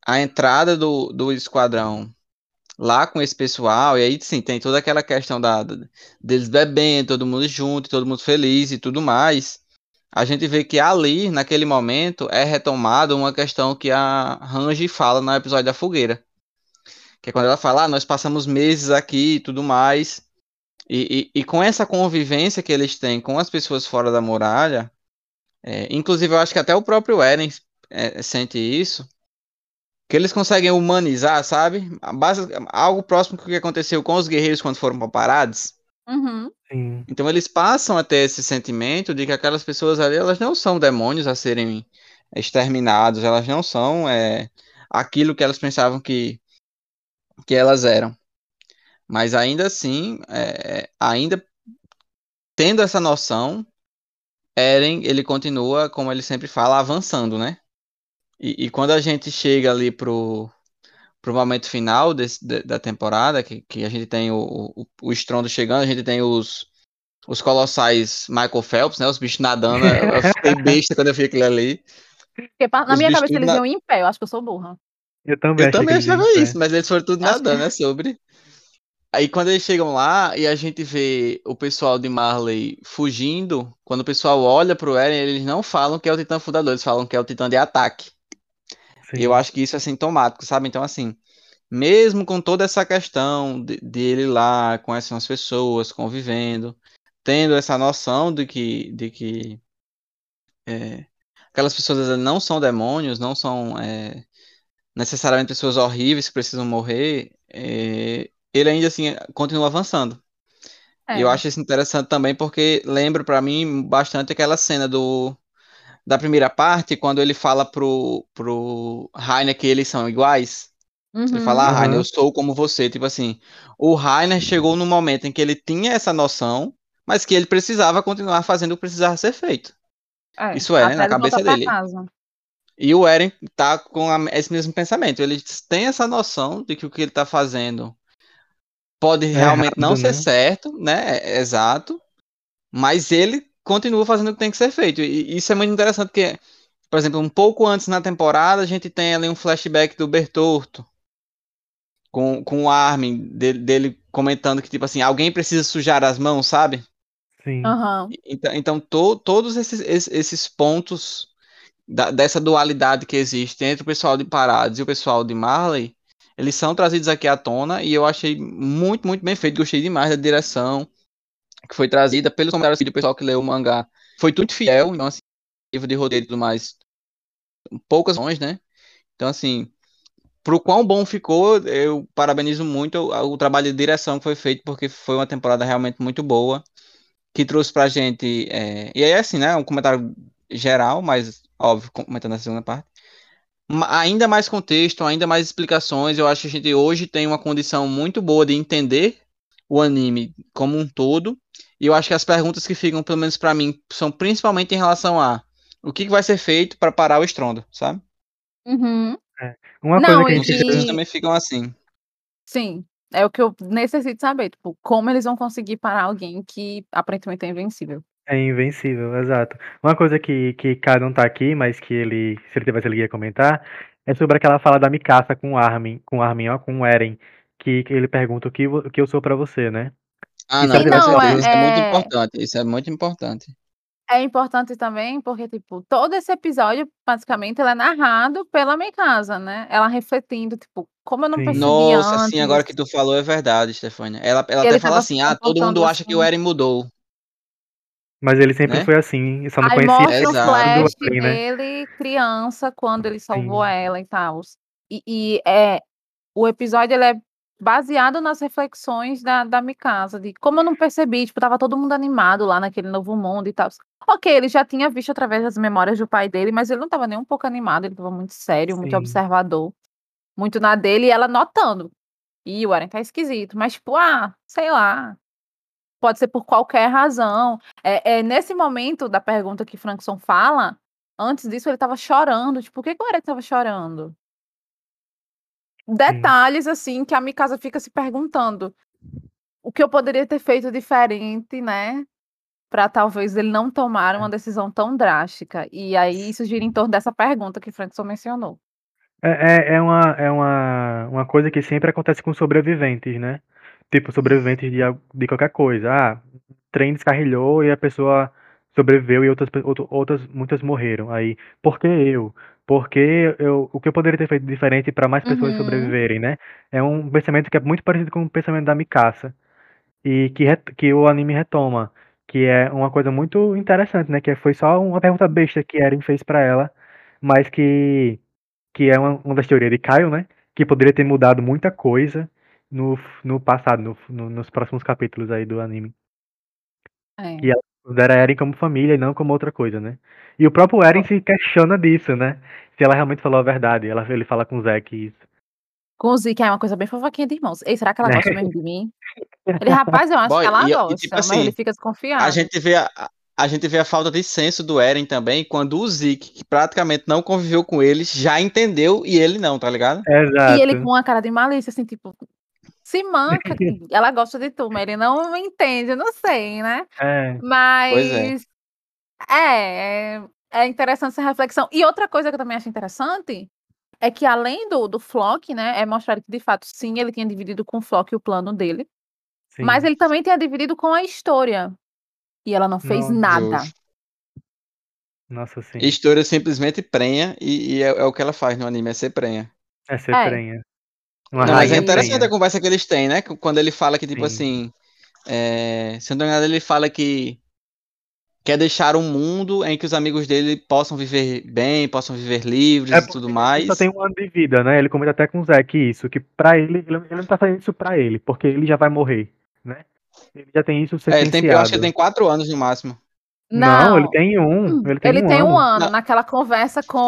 a entrada do, do esquadrão lá com esse pessoal, e aí sim, tem toda aquela questão da, da- deles bebendo, todo mundo junto, todo mundo feliz e tudo mais. A gente vê que ali, naquele momento, é retomada uma questão que a Ranji fala no episódio da fogueira. Que é quando ela fala, ah, nós passamos meses aqui e tudo mais. E, e, e com essa convivência que eles têm com as pessoas fora da muralha, é, inclusive eu acho que até o próprio Eren é, sente isso, que eles conseguem humanizar, sabe? A base- algo próximo do que aconteceu com os guerreiros quando foram para Parades. Uhum. Então eles passam a ter esse sentimento de que aquelas pessoas ali, elas não são demônios a serem exterminados, elas não são é, aquilo que elas pensavam que, que elas eram. Mas ainda assim, é, ainda tendo essa noção, Eren, ele continua, como ele sempre fala, avançando, né? E, e quando a gente chega ali pro, pro momento final desse, da- da temporada, que, que a gente tem o, o, o estrondo chegando, a gente tem os, os colossais Michael Phelps, né? Os bichos nadando. Eu eu fiquei besta quando eu vi aquilo ali. Porque na Os minha cabeça eles na- iam em pé, eu acho que eu sou burra. Eu também Eu também achava isso, mas eles foram tudo Acho que- nadando, é sobre. Aí quando eles chegam lá e a gente vê o pessoal de Marley fugindo, quando o pessoal olha pro Eren, eles não falam que é o Titã Fundador, eles falam que é o Titã de ataque. E eu Sim. acho que isso é sintomático, sabe? Então, assim, mesmo com toda essa questão de, de ele lá com essas pessoas, convivendo, tendo essa noção de que, de que é, aquelas pessoas não são demônios, não são é, necessariamente pessoas horríveis que precisam morrer, é, ele ainda assim continua avançando. E É. eu acho isso interessante também porque lembra pra mim bastante aquela cena do da primeira parte, quando ele fala pro, pro Rainer que eles são iguais. Ele Uhum. fala, ah, Rainer, eu sou como você. Tipo assim, o Rainer chegou no momento em que ele tinha essa noção, mas que ele precisava continuar fazendo o que precisava ser feito. É, Isso é, né, na ele cabeça dele. casa. E o Eren tá com a- esse mesmo pensamento. Ele tem essa noção de que o que ele tá fazendo pode realmente não errado, ser né? certo, né? É- Exato. Mas ele continua fazendo o que tem que ser feito. E isso é muito interessante porque, por exemplo, um pouco antes na temporada, a gente tem ali um flashback do Bertorto com, com o Armin, dele, dele comentando que, tipo assim, alguém precisa sujar as mãos, sabe? Sim. Aham. Então, então to- todos esses, esses, esses pontos da- dessa dualidade que existe entre o pessoal de Parados e o pessoal de Marley, eles são trazidos aqui à tona e eu achei muito, muito bem feito. Gostei demais da direção que foi trazida pelos comentários do pessoal que leu o mangá. Foi tudo fiel, então, assim, livro de roteiro e tudo mais, poucas opções, né? Então, assim, pro quão bom ficou, eu parabenizo muito o, o trabalho de direção que foi feito, porque foi uma temporada realmente muito boa, que trouxe pra gente. é, e aí, assim, né? Um comentário geral, mas óbvio, comentando a segunda parte. Ainda mais contexto, ainda mais explicações. Eu acho que a gente hoje tem uma condição muito boa de entender o anime como um todo. E eu acho que as perguntas que ficam, pelo menos pra mim, são principalmente em relação a o que que vai ser feito pra parar o estrondo, sabe? Uhum. Uma Não, coisa que a e- gente. e- também ficam assim. Sim. É o que eu necessito saber, tipo, como eles vão conseguir parar alguém que aparentemente é invencível. É invencível, exato. Uma coisa que, que K não tá aqui, mas que ele, se ele tivesse, ele ia comentar, é sobre aquela fala da Mikasa com o Armin, com o Armin, ó, com o Eren, que, que ele pergunta o que, o que eu sou pra você, né? Ah, não, ele com tivesse Não, certeza. feito- Isso é muito é- importante. Isso é muito importante. É importante também porque, tipo, todo esse episódio, basicamente, ele é narrado pela Mikasa, né? Ela refletindo, tipo, como eu não Sim. percebi Nossa, antes. sim, agora que tu falou é verdade, Stefania. Ela, ela até fala assim: ah, todo mundo acha que o assim. Eren mudou. Mas ele sempre Né? foi assim, só não Aí conhecia mostra o flash Eren, né? dele, criança, quando ele salvou Sim. ela e tal. E, e é, o episódio ele é baseado nas reflexões da, da Mikasa, de como eu não percebi, tipo, tava todo mundo animado lá naquele novo mundo e tal. Ok, ele já tinha visto através das memórias do pai dele, mas ele não tava nem um pouco animado, ele tava muito sério, muito Sim. observador, muito na dele, e ela notando. E o Eren tá esquisito, mas tipo, ah, sei lá. Pode ser por qualquer razão. É, é nesse momento da pergunta que Frankson fala, antes disso ele tava chorando. Tipo, por que, que o Eren tava chorando? Detalhes, assim, que a Mikasa fica se perguntando. O que eu poderia ter feito diferente, né? Pra talvez ele não tomar uma decisão tão drástica. E aí isso gira em torno dessa pergunta que Frankson mencionou. É, é, é uma, é uma, uma coisa que sempre acontece com sobreviventes, né? Tipo, sobreviventes de, de qualquer coisa. Ah, o trem descarrilhou e a pessoa sobreviveu e outras, outras muitas morreram. Aí, por que eu? Porque eu, o que eu poderia ter feito diferente para mais pessoas Uhum. sobreviverem, né? É um pensamento que é muito parecido com o pensamento da Mikasa e que, que o anime retoma, que é uma coisa muito interessante, né? Que foi só uma pergunta besta que Eren fez pra ela, mas que que é uma, uma das teorias de Caio, né? Que poderia ter mudado muita coisa no, no passado, no- no- nos próximos capítulos aí do anime. É. E ela considera Eren como família e não como outra coisa, né? E o próprio Eren se questiona disso, né? Se ela realmente falou a verdade. Ela, ele fala com o Zack isso. Com o Zeke é uma coisa bem fofoquinha de irmãos. Ei, será que ela Né? gosta mesmo de mim? Ele, rapaz, eu acho Boy, que ela e, e gosta, tipo mas ele assim, fica a desconfiado. gente vê a, a gente vê a falta de senso do Eren também, quando o Zeke, que praticamente não conviveu com eles, já entendeu e ele não, tá ligado? E ele com Exato. uma cara de malícia, assim, tipo, se manca, que ela gosta de tu, mas ele não entende, eu não sei, né? É, Pois é. É, é, é interessante essa reflexão. E outra coisa que eu também acho interessante é que além do, do Flock, né, é mostrado que de fato sim, ele tinha dividido com o Flock o plano dele, sim. mas ele também tinha dividido com a história. E ela não fez Nossa. nada. Justo. Nossa, sim. História simplesmente prenha, e, e é, é o que ela faz no anime, é ser prenha. É ser É. prenha. Não, mas é interessante prenha. a conversa que eles têm, né? Quando ele fala que, tipo Sim. assim. É, se não me engano, ele fala que quer deixar um mundo em que os amigos dele possam viver bem, possam viver livres É e tudo ele mais. só tem um ano de vida, né? Ele comenta até com o Zack isso, que pra ele, ele, ele não tá fazendo isso pra ele, porque ele já vai morrer, né? Ele já tem isso É, ele tem, eu acho que ele sentenciado. tem quatro anos no máximo. Não, ele Não. tem um. Ele tem Ele um tem um ano. ano. Não. Naquela conversa com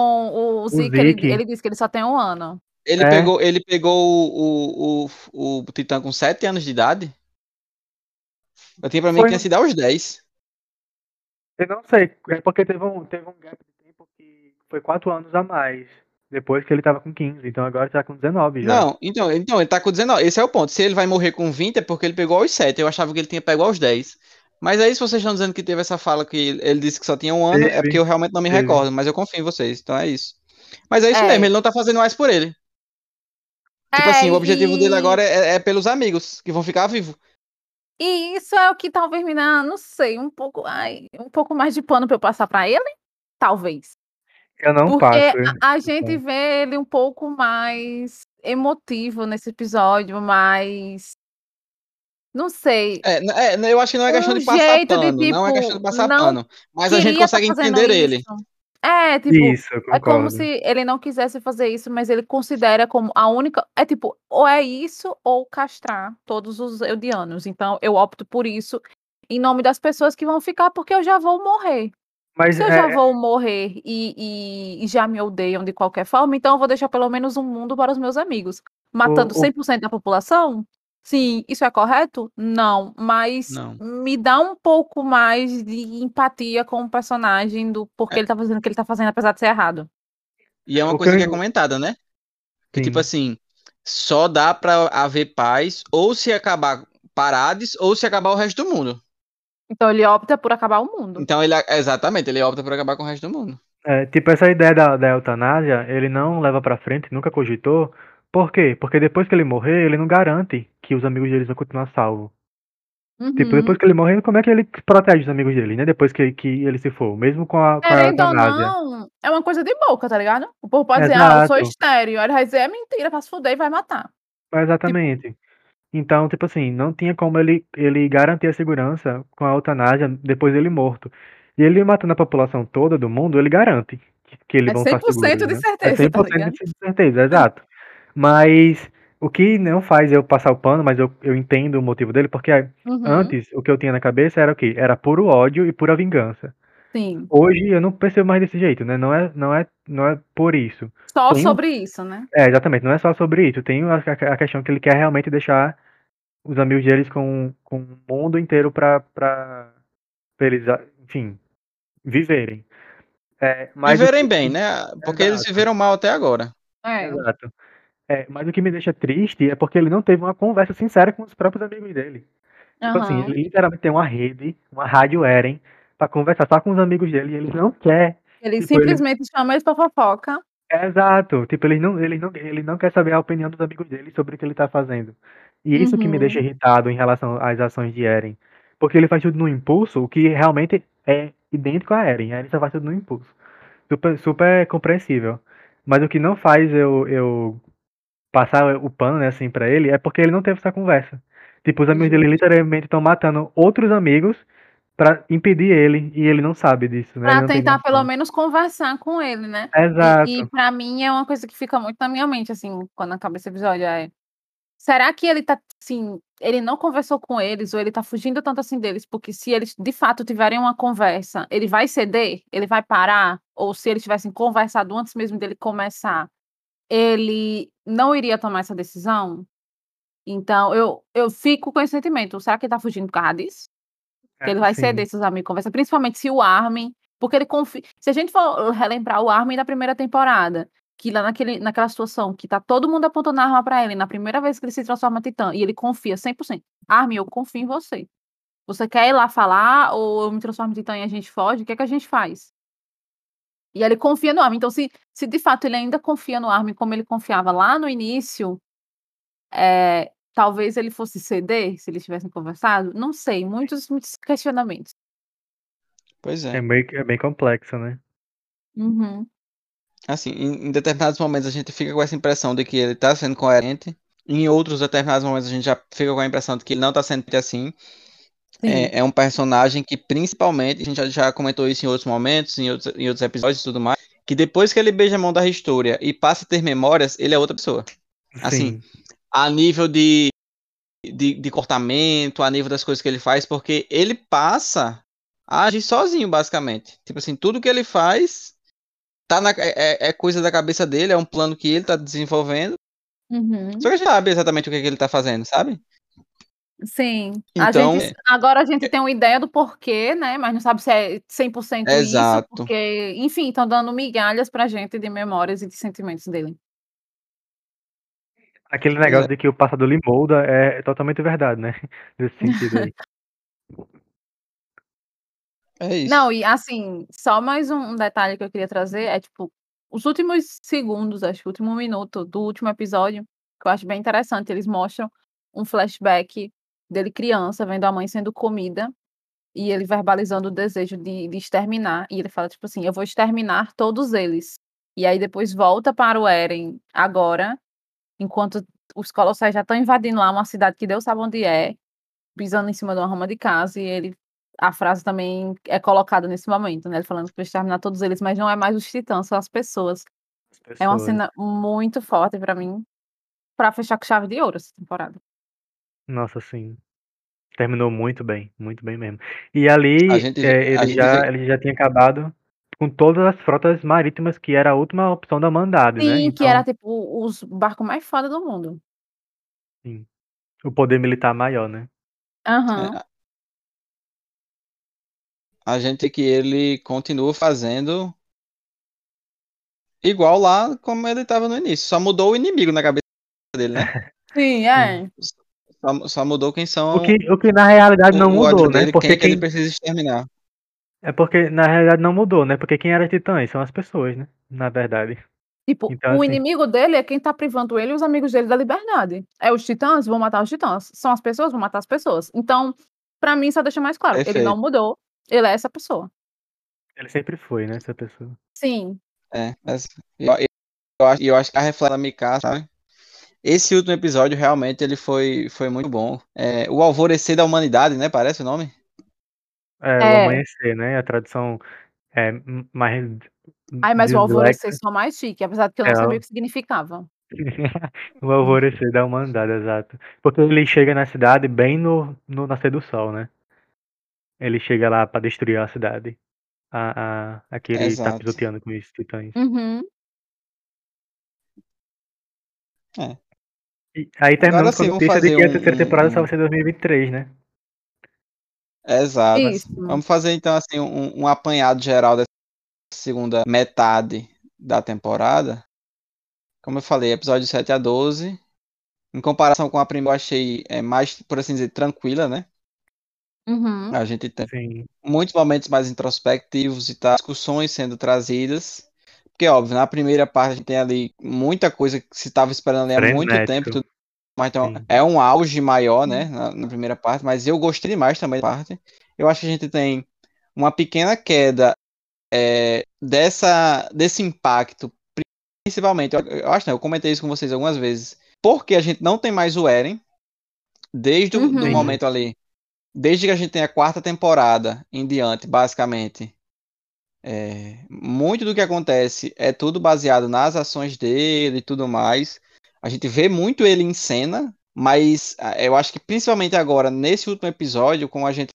o Zeke, ele, Zeke. ele disse que ele só tem um ano. Ele É. pegou, ele pegou o, o, o, o Titã com sete anos de idade. Eu tinha pra mim Foi que tinha sido aos 10. Eu não sei, é porque teve um, teve um gap de tempo que foi quatro anos a mais. Depois que ele tava com 15, então agora ele tá com 19 já. Não, então, então, ele tá com 19. Esse é o ponto. Se ele vai morrer com 20 é porque ele pegou aos 7. Eu achava que ele tinha pego aos 10. Mas aí, se vocês estão dizendo que teve essa fala que ele- disse que só tinha um ano, é Teve, porque eu realmente não me teve. recordo, mas eu confio em vocês. Então é isso. Mas é isso É. mesmo, ele não tá fazendo mais por ele. Tipo É, assim, o objetivo e- dele agora é, é pelos amigos que vão ficar vivos. E isso é o que talvez me dá, não sei, um pouco, ai, um pouco mais de pano pra eu passar pra ele, talvez. Eu não Porque passo. a, a gente vê ele um pouco mais emotivo nesse episódio, mais não sei. É, é, eu acho que não é questão Um de passar jeito de, pano. não é tipo, questão de passar não pano. Mas a gente tá consegue entender ele. É, tipo, Isso, É como se ele não quisesse fazer isso, mas ele considera como a única. É tipo, ou é isso ou castrar todos os eudianos. Então eu opto por isso em nome das pessoas que vão ficar, porque eu já vou morrer. Mas Se eu é, já vou morrer e, e- e já me odeiam de qualquer forma, então eu vou deixar pelo menos um mundo para os meus amigos. Matando O- o- 100% da população? Sim, isso é correto? Não, mas Não. me dá um pouco mais de empatia com o personagem do porque É. ele tá fazendo o que ele tá fazendo, apesar de ser errado. E é uma O coisa que é comentada, né? Que Sim. tipo assim, só dá pra haver paz ou se acabar Parades ou se acabar o resto do mundo. Então ele opta por acabar o mundo. Então ele exatamente, ele opta por acabar com o resto do mundo. É, tipo, essa ideia da, da eutanásia, ele não leva pra frente, nunca cogitou. Por quê? Porque depois que ele morrer, ele não garante que os amigos deles vão continuar salvos. Tipo, Uhum. depois que ele morrer, como é que ele protege os amigos dele, né? Depois que, que ele se for, mesmo com a, com a Querendo ou eutanásia. não, é uma coisa de boca, tá ligado? O povo pode dizer, ah, eu sou Exato. estéreo. Aí ele vai dizer, é mentira, se fuder e vai matar. Exatamente. Então, tipo assim, não tinha como ele, ele garantir a segurança com a eutanásia depois dele morto. E ele matando a população toda do mundo, ele garante que, que eles É vão estar 100% seguros, de né? certeza, É tá 100% ligado? de certeza, exato. Mas o que não faz eu passar o pano, mas eu, eu entendo o motivo dele, porque Uhum, antes o que eu tinha na cabeça era o quê? Era puro ódio e pura vingança. Sim. Hoje eu não percebo mais desse jeito, né? Não é, não é, não é por isso. Só Tem sobre isso, né? É, exatamente, não é só sobre isso. Tem a, a- a questão que ele quer realmente deixar os amigos deles com, com o mundo inteiro pra, pra, pra eles, ah, enfim, viverem. É, mas o Viverem que- bem, né? Porque eles Exato. viveram mal até agora. É. Exato. É, mas o que me deixa triste é porque ele não teve uma conversa sincera com os próprios amigos dele. Tipo assim, ele literalmente tem uma rede, uma rádio Eren, pra conversar só com os amigos dele e ele não quer. Ele Tipo, ele- simplesmente chama eles pra fofoca. Exato. Tipo, ele não, ele, não, ele não quer saber a opinião dos amigos dele sobre o que ele tá fazendo. E isso que me deixa Uhum. irritado em relação às ações de Eren. Porque ele faz tudo no impulso, o que realmente é idêntico a Eren. Eren só faz tudo no impulso. Super, super compreensível. Mas o que não faz eu, eu passar o pano, né, assim, pra ele, é porque ele não teve essa conversa. Tipo, os amigos dele Justo. literalmente estão matando outros amigos pra impedir ele, e ele não sabe disso, né? Pra tentar pelo menos conversar com ele, né? E, e Exato. pra mim é uma coisa que fica muito na minha mente, assim, quando acaba esse episódio. É, será que ele tá, assim, ele não conversou com eles, ou ele tá fugindo tanto assim deles? Porque se eles de fato tiverem uma conversa, ele vai ceder? Ele vai parar? Ou se eles tivessem conversado antes mesmo dele começar, ele não iria tomar essa decisão? Então, eu, eu fico com esse sentimento. Será que ele tá fugindo por causa disso? Que É, ele vai sim. ceder se os amigos conversam, principalmente se o Armin, porque ele confia. Se a gente for relembrar o Armin da primeira temporada, que lá naquele, naquela situação que tá todo mundo apontando a arma pra ele, na primeira vez que ele se transforma em Titã, e ele confia 100%. Armin, eu confio em você. Você quer ir lá falar ou eu me transformo em Titã e a gente foge? O que é que a gente faz? E ele confia no Armin. Então, se, se de fato ele ainda confia no Armin como ele confiava lá no início, é, talvez ele fosse ceder se eles tivessem conversado. Não sei, muitos, muitos questionamentos. Pois É é. bem, é bem complexo, né? Uhum. Assim, em, em determinados momentos a gente fica com essa impressão de que ele tá sendo coerente. Em outros determinados momentos a gente já fica com a impressão de que ele não tá sendo assim. É, é um personagem que, principalmente, a gente já, já comentou isso em outros momentos, em outros, em outros episódios e tudo mais, que depois que ele beija a mão da História e passa a ter memórias, ele é outra pessoa. Assim, Sim. a nível de, de, de comportamento, a nível das coisas que ele faz, porque ele passa a agir sozinho, basicamente. Tipo assim, tudo que ele faz tá na, é, é coisa da cabeça dele, é um plano que ele tá desenvolvendo. Uhum. Só que a gente sabe exatamente o que, que ele tá fazendo, sabe? Sim. A Então, gente, agora a gente tem uma ideia do porquê, né? Mas não sabe se é 100% isso, Exato. porque, enfim, estão dando migalhas pra gente de memórias e de sentimentos dele. Aquele negócio é. de que o passado lhe molda é totalmente verdade, né? Nesse sentido aí. é isso. Não, e assim, só mais um um detalhe que eu queria trazer é, tipo, os últimos segundos, acho que o último minuto do último episódio, que eu acho bem interessante, eles mostram um flashback dele criança, vendo a mãe sendo comida, e ele verbalizando o desejo de, de exterminar, e ele fala, tipo assim, eu vou exterminar todos eles. E aí depois volta para o Eren agora, enquanto os colossais já estão invadindo lá uma cidade que Deus sabe onde é, pisando em cima de uma rama de casa, e ele a frase também é colocada nesse momento, né? Ele falando que vai exterminar todos eles, mas não é mais os titãs, são as pessoas. As É uma pessoas. cena muito forte pra mim, pra fechar com chave de ouro essa temporada. Nossa, sim. Terminou muito bem, muito bem mesmo. E ali A gente, é, a ele, gente já, vê- ele já tinha acabado com todas as frotas marítimas, que era a última opção da Humanidade, né? Sim, que Então, era tipo os barcos mais foda do mundo. sim, o poder militar maior, né? Aham. é, a gente que ele continua fazendo igual lá como ele tava no início. Só mudou o inimigo na cabeça dele, né? Sim, é. Só, só mudou quem são O que, o que na realidade não mudou, né? dele, Porque quem é que ele precisa exterminar. é porque na realidade não mudou, né? Porque quem era titãs são as pessoas, né? Na verdade. Tipo, Então, o assim, inimigo dele é quem tá privando ele e os amigos dele da liberdade. É os titãs, vão matar os titãs. São as pessoas, vão matar as pessoas. Então, pra mim, só deixa mais claro. Ele Perfeito. não mudou. Ele é essa pessoa. ele sempre foi, né? Essa pessoa. Sim. É, mas eu, eu, eu acho, eu acho que a reflete da Mika, sabe? Esse último episódio realmente ele foi, foi muito bom. É, o Alvorecer da Humanidade, né? Parece o nome? É, o É. amanhecer, né? A tradução é mais Ai, mas o alvorecer só mais chique, apesar de que eu não É, sabia o- que significava. o alvorecer da humanidade, exato. Porque ele chega na cidade bem no, no nascer do sol, né? Ele chega lá pra destruir a cidade. A, a, a que ele tá Exato. pisoteando com os titãs. Uhum. É. E aí terminamos com sim, a notícia de que a um- terceira um- temporada só um- vai ser em 2023, né? Exato. Isso. Vamos fazer então assim um, um apanhado geral dessa segunda metade da temporada. Como eu falei, episódio 7 a 12. Em comparação com a primeira, eu achei é, mais, por assim dizer, tranquila, né? Uhum. A gente tem Sim. muitos momentos mais introspectivos e tal, discussões sendo trazidas. Porque, óbvio, na primeira parte a gente tem ali muita coisa que se estava esperando ali há muito tempo. Tudo, mas então, é um auge maior, né? Na, na, primeira parte, mas eu gostei demais também da parte. Eu acho que a gente tem uma pequena queda é, dessa, desse impacto, principalmente. Eu, eu acho, não, eu comentei isso com vocês algumas vezes. Porque a gente não tem mais o Eren, desde o uhum. momento ali, desde que a gente tem a quarta temporada em diante, basicamente é, muito do que acontece é tudo baseado nas ações dele e tudo mais. A gente vê muito ele em cena, mas eu acho que principalmente agora, nesse último episódio, com a gente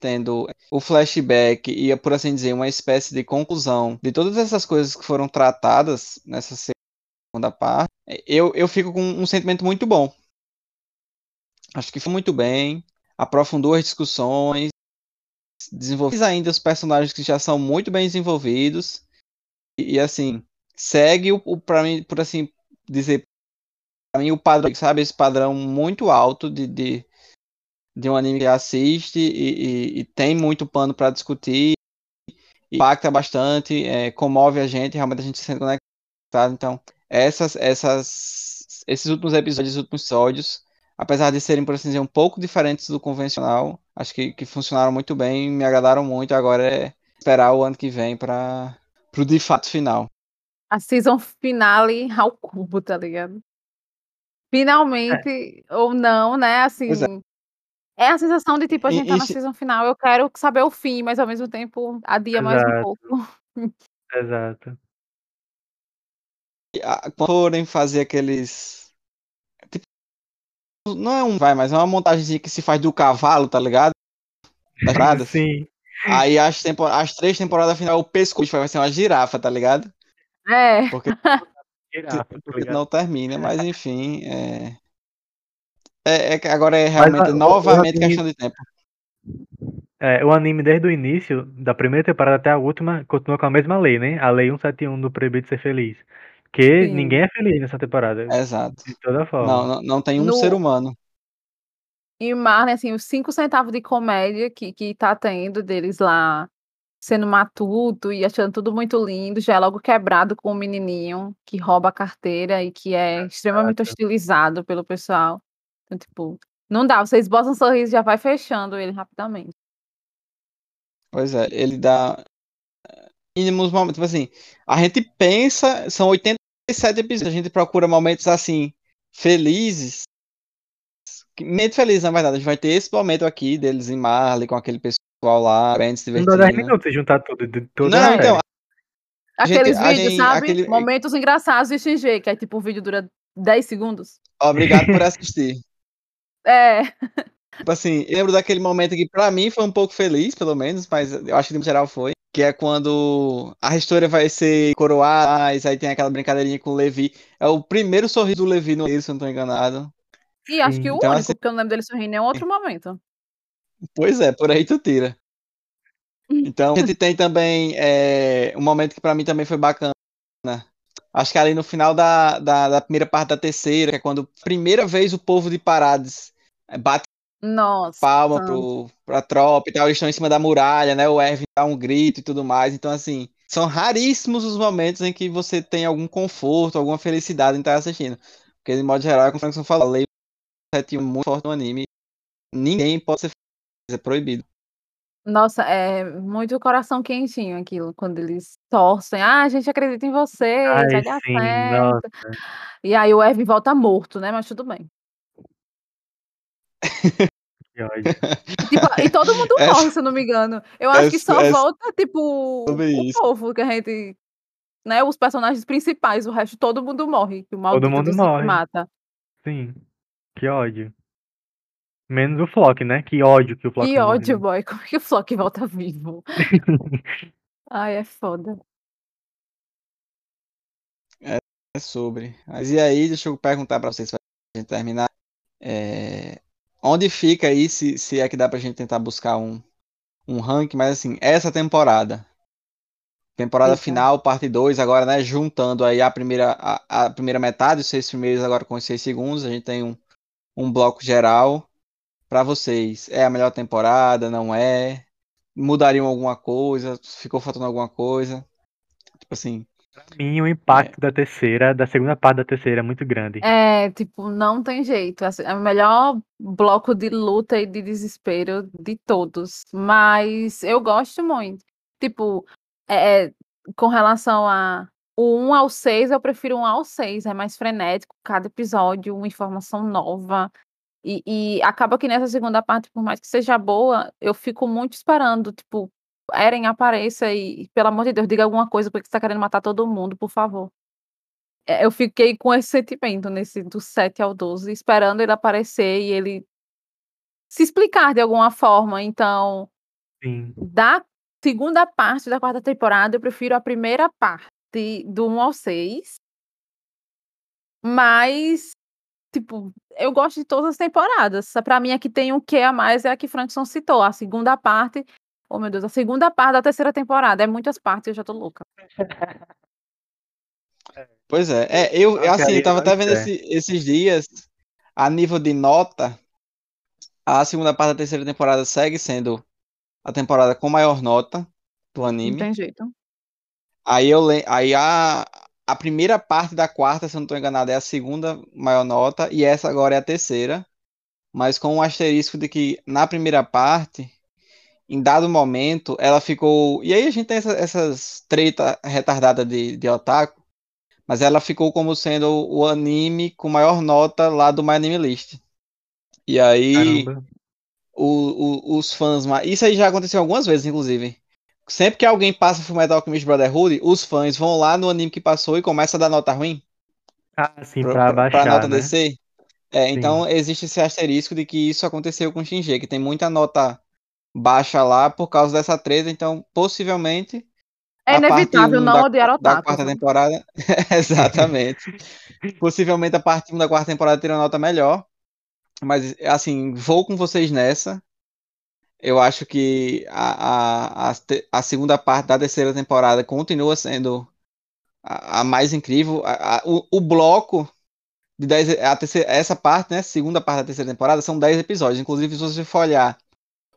tendo o flashback e, por assim dizer, uma espécie de conclusão de todas essas coisas que foram tratadas nessa segunda parte, eu, eu fico com um sentimento muito bom. Acho que foi muito bem, aprofundou as discussões, desenvolver ainda os personagens que já são muito bem desenvolvidos. E, e assim, segue o, o para mim, por assim dizer, para mim o padrão, sabe, esse padrão muito alto de, de, de um anime que assiste e, e, e tem muito pano para discutir, impacta bastante, é, comove a gente, realmente a gente se sente conectado. Então, essas, essas, esses últimos episódios, últimos episódios, apesar de serem, por assim dizer, um pouco diferentes do convencional, acho que, que funcionaram muito bem, me agradaram muito. Agora é esperar o ano que vem para o de fato final. A season finale ao cubo, tá ligado? Finalmente, é. ou não, né? Assim. É. é. a sensação de tipo, a gente e, tá na season final, eu quero saber o fim, mas ao mesmo tempo adia Exato. mais um pouco. Exato. Quando forem fazer aqueles não é um vai, mas é uma montagem que se faz do cavalo, tá ligado? Das Sim. Aí as, tempor as três temporadas final o pescoço vai ser uma girafa, tá ligado? É. Porque, girafa, tá porque não termina, mas enfim. É, é, é agora é realmente mas, novamente anime... questão de tempo. É, o anime desde o início, da primeira temporada até a última, continua com a mesma lei, né? A lei 171 do Proibido Ser Feliz. Porque Sim. ninguém é feliz nessa temporada. Exato. De toda forma. Não, não, não tem um no... ser humano. E o Marley, assim, os cinco centavos de comédia que, que tá tendo deles lá sendo matuto e achando tudo muito lindo, já é logo quebrado com o menininho que rouba a carteira e que é extremamente hostilizado pelo pessoal. Então, tipo, não dá, vocês botam um sorriso já vai fechando ele rapidamente. Pois é, ele dá mínimos momentos, tipo assim, a gente pensa, são 80 sete episódios, a gente procura momentos assim, felizes. Muito feliz, na verdade. A gente vai ter esse momento aqui deles em Marley, com aquele pessoal lá, bem se divertindo. Não dá 10 minutos juntar tudo. Não, então. Aqueles gente, vídeos, gente, sabe? Aquele... Momentos engraçados de XG, que é tipo o vídeo dura 10 segundos. Obrigado por assistir. é. Tipo assim, eu lembro daquele momento que pra mim foi um pouco feliz, pelo menos, mas eu acho que no geral foi que é quando a história vai ser coroada, aí tem aquela brincadeirinha com o Levi. É o primeiro sorriso do Levi no se eu não tô enganado. E acho que o então, único, assim... porque eu não lembro dele sorrindo em outro momento. Pois é, por aí tu tira. Então a gente tem também é, um momento que para mim também foi bacana. Acho que ali no final da, da, da, primeira parte da terceira, que é quando primeira vez o povo de Parades bate nossa. palma pro, pra tropa e tal, eles estão em cima da muralha, né? O Erwin dá um grito e tudo mais. Então, assim, são raríssimos os momentos em que você tem algum conforto, alguma felicidade em estar assistindo. Porque, de modo geral, como o Frankson falou, a lei 7 muito forte no anime. Ninguém pode ser é proibido. Nossa, é muito coração quentinho aquilo, quando eles torcem. Ah, a gente acredita em você, Ai, vai dar sim, certo. Nossa. E aí o Erwin volta morto, né? Mas tudo bem. Tipo, e todo mundo essa, morre, se eu não me engano. Eu acho essa, que só essa, volta, tipo, o isso. povo que a gente. Né, os personagens principais, o resto todo mundo morre. Que o todo mundo morre. mata. Sim. Que ódio. Menos o Flock, né? Que ódio que o Flock Que ódio, morre. boy. Como é que o Flock volta vivo? Ai, é foda. É, é sobre. Mas e aí, deixa eu perguntar pra vocês pra gente terminar. É, onde fica aí, se, se é que dá pra gente tentar buscar um, um ranking, mas assim, essa temporada. Temporada Eita. final, parte 2, agora, né? Juntando aí a primeira, a, a, primeira metade, os seis primeiros agora com os seis segundos, a gente tem um, um bloco geral. Para vocês, é a melhor temporada? Não é? Mudariam alguma coisa? Ficou faltando alguma coisa? Tipo assim, Pra mim, o impacto da terceira, da segunda parte da terceira é muito grande. É, tipo, não tem jeito. assim, é o melhor bloco de luta e de desespero de todos. Mas eu gosto muito. Tipo, é, com relação a o 1 ao 6, eu prefiro o 1 ao 6. É mais frenético, cada episódio, uma informação nova. E, e acaba que nessa segunda parte, por mais que seja boa, eu fico muito esperando, tipo, Eren apareça e, pelo amor de Deus, diga alguma coisa, porque você tá querendo matar todo mundo, por favor. É, eu fiquei com esse sentimento nesse do 7 ao 12, esperando ele aparecer e ele se explicar de alguma forma. Então, Sim. da segunda parte da quarta temporada, eu prefiro a primeira parte do 1 ao 6. Mas, tipo, eu gosto de todas as temporadas. Pra mim, a que tem um que a mais é a que Frankson citou. A segunda parte. Oh, meu Deus, a segunda parte da terceira temporada. É muitas partes, eu já tô louca. Pois é, é eu assim, eu tava até vendo esse- esses dias, a nível de nota, a segunda parte da terceira temporada segue sendo a temporada com maior nota do Não anime. tem jeito. Aí eu aí a, a primeira parte da quarta, se eu não tô enganado, é a segunda maior nota e essa agora é a terceira, mas com um asterisco de que na primeira parte, em dado momento, ela ficou. E aí a gente tem essa- essas treta retardada de, de otaku, mas ela ficou como sendo o anime com maior nota lá do My Anime List. E aí o- o- os fãs. Isso aí já aconteceu algumas vezes, inclusive. Sempre que alguém passa Fullmetal Alchemist Brotherhood, os fãs vão lá no anime que passou e começam a dar nota ruim Ah, sim, pra, pra pra, pra baixar, nota né? descer. É, então existe esse asterisco de que isso aconteceu com o Shinji, que tem muita nota baixa lá por causa dessa treta, então possivelmente É inevitável 1 não da, odiar da otakus. quarta né? temporada. Exatamente. Possivelmente a parte 1 da quarta temporada teria uma nota melhor. Mas, assim, vou com vocês nessa. Eu acho que a, a, a, segunda parte da terceira temporada continua sendo a, a mais incrível. A- o, o bloco de 10, a terceira, essa parte, né? Segunda parte da terceira temporada, são 10 episódios. Inclusive, se você for olhar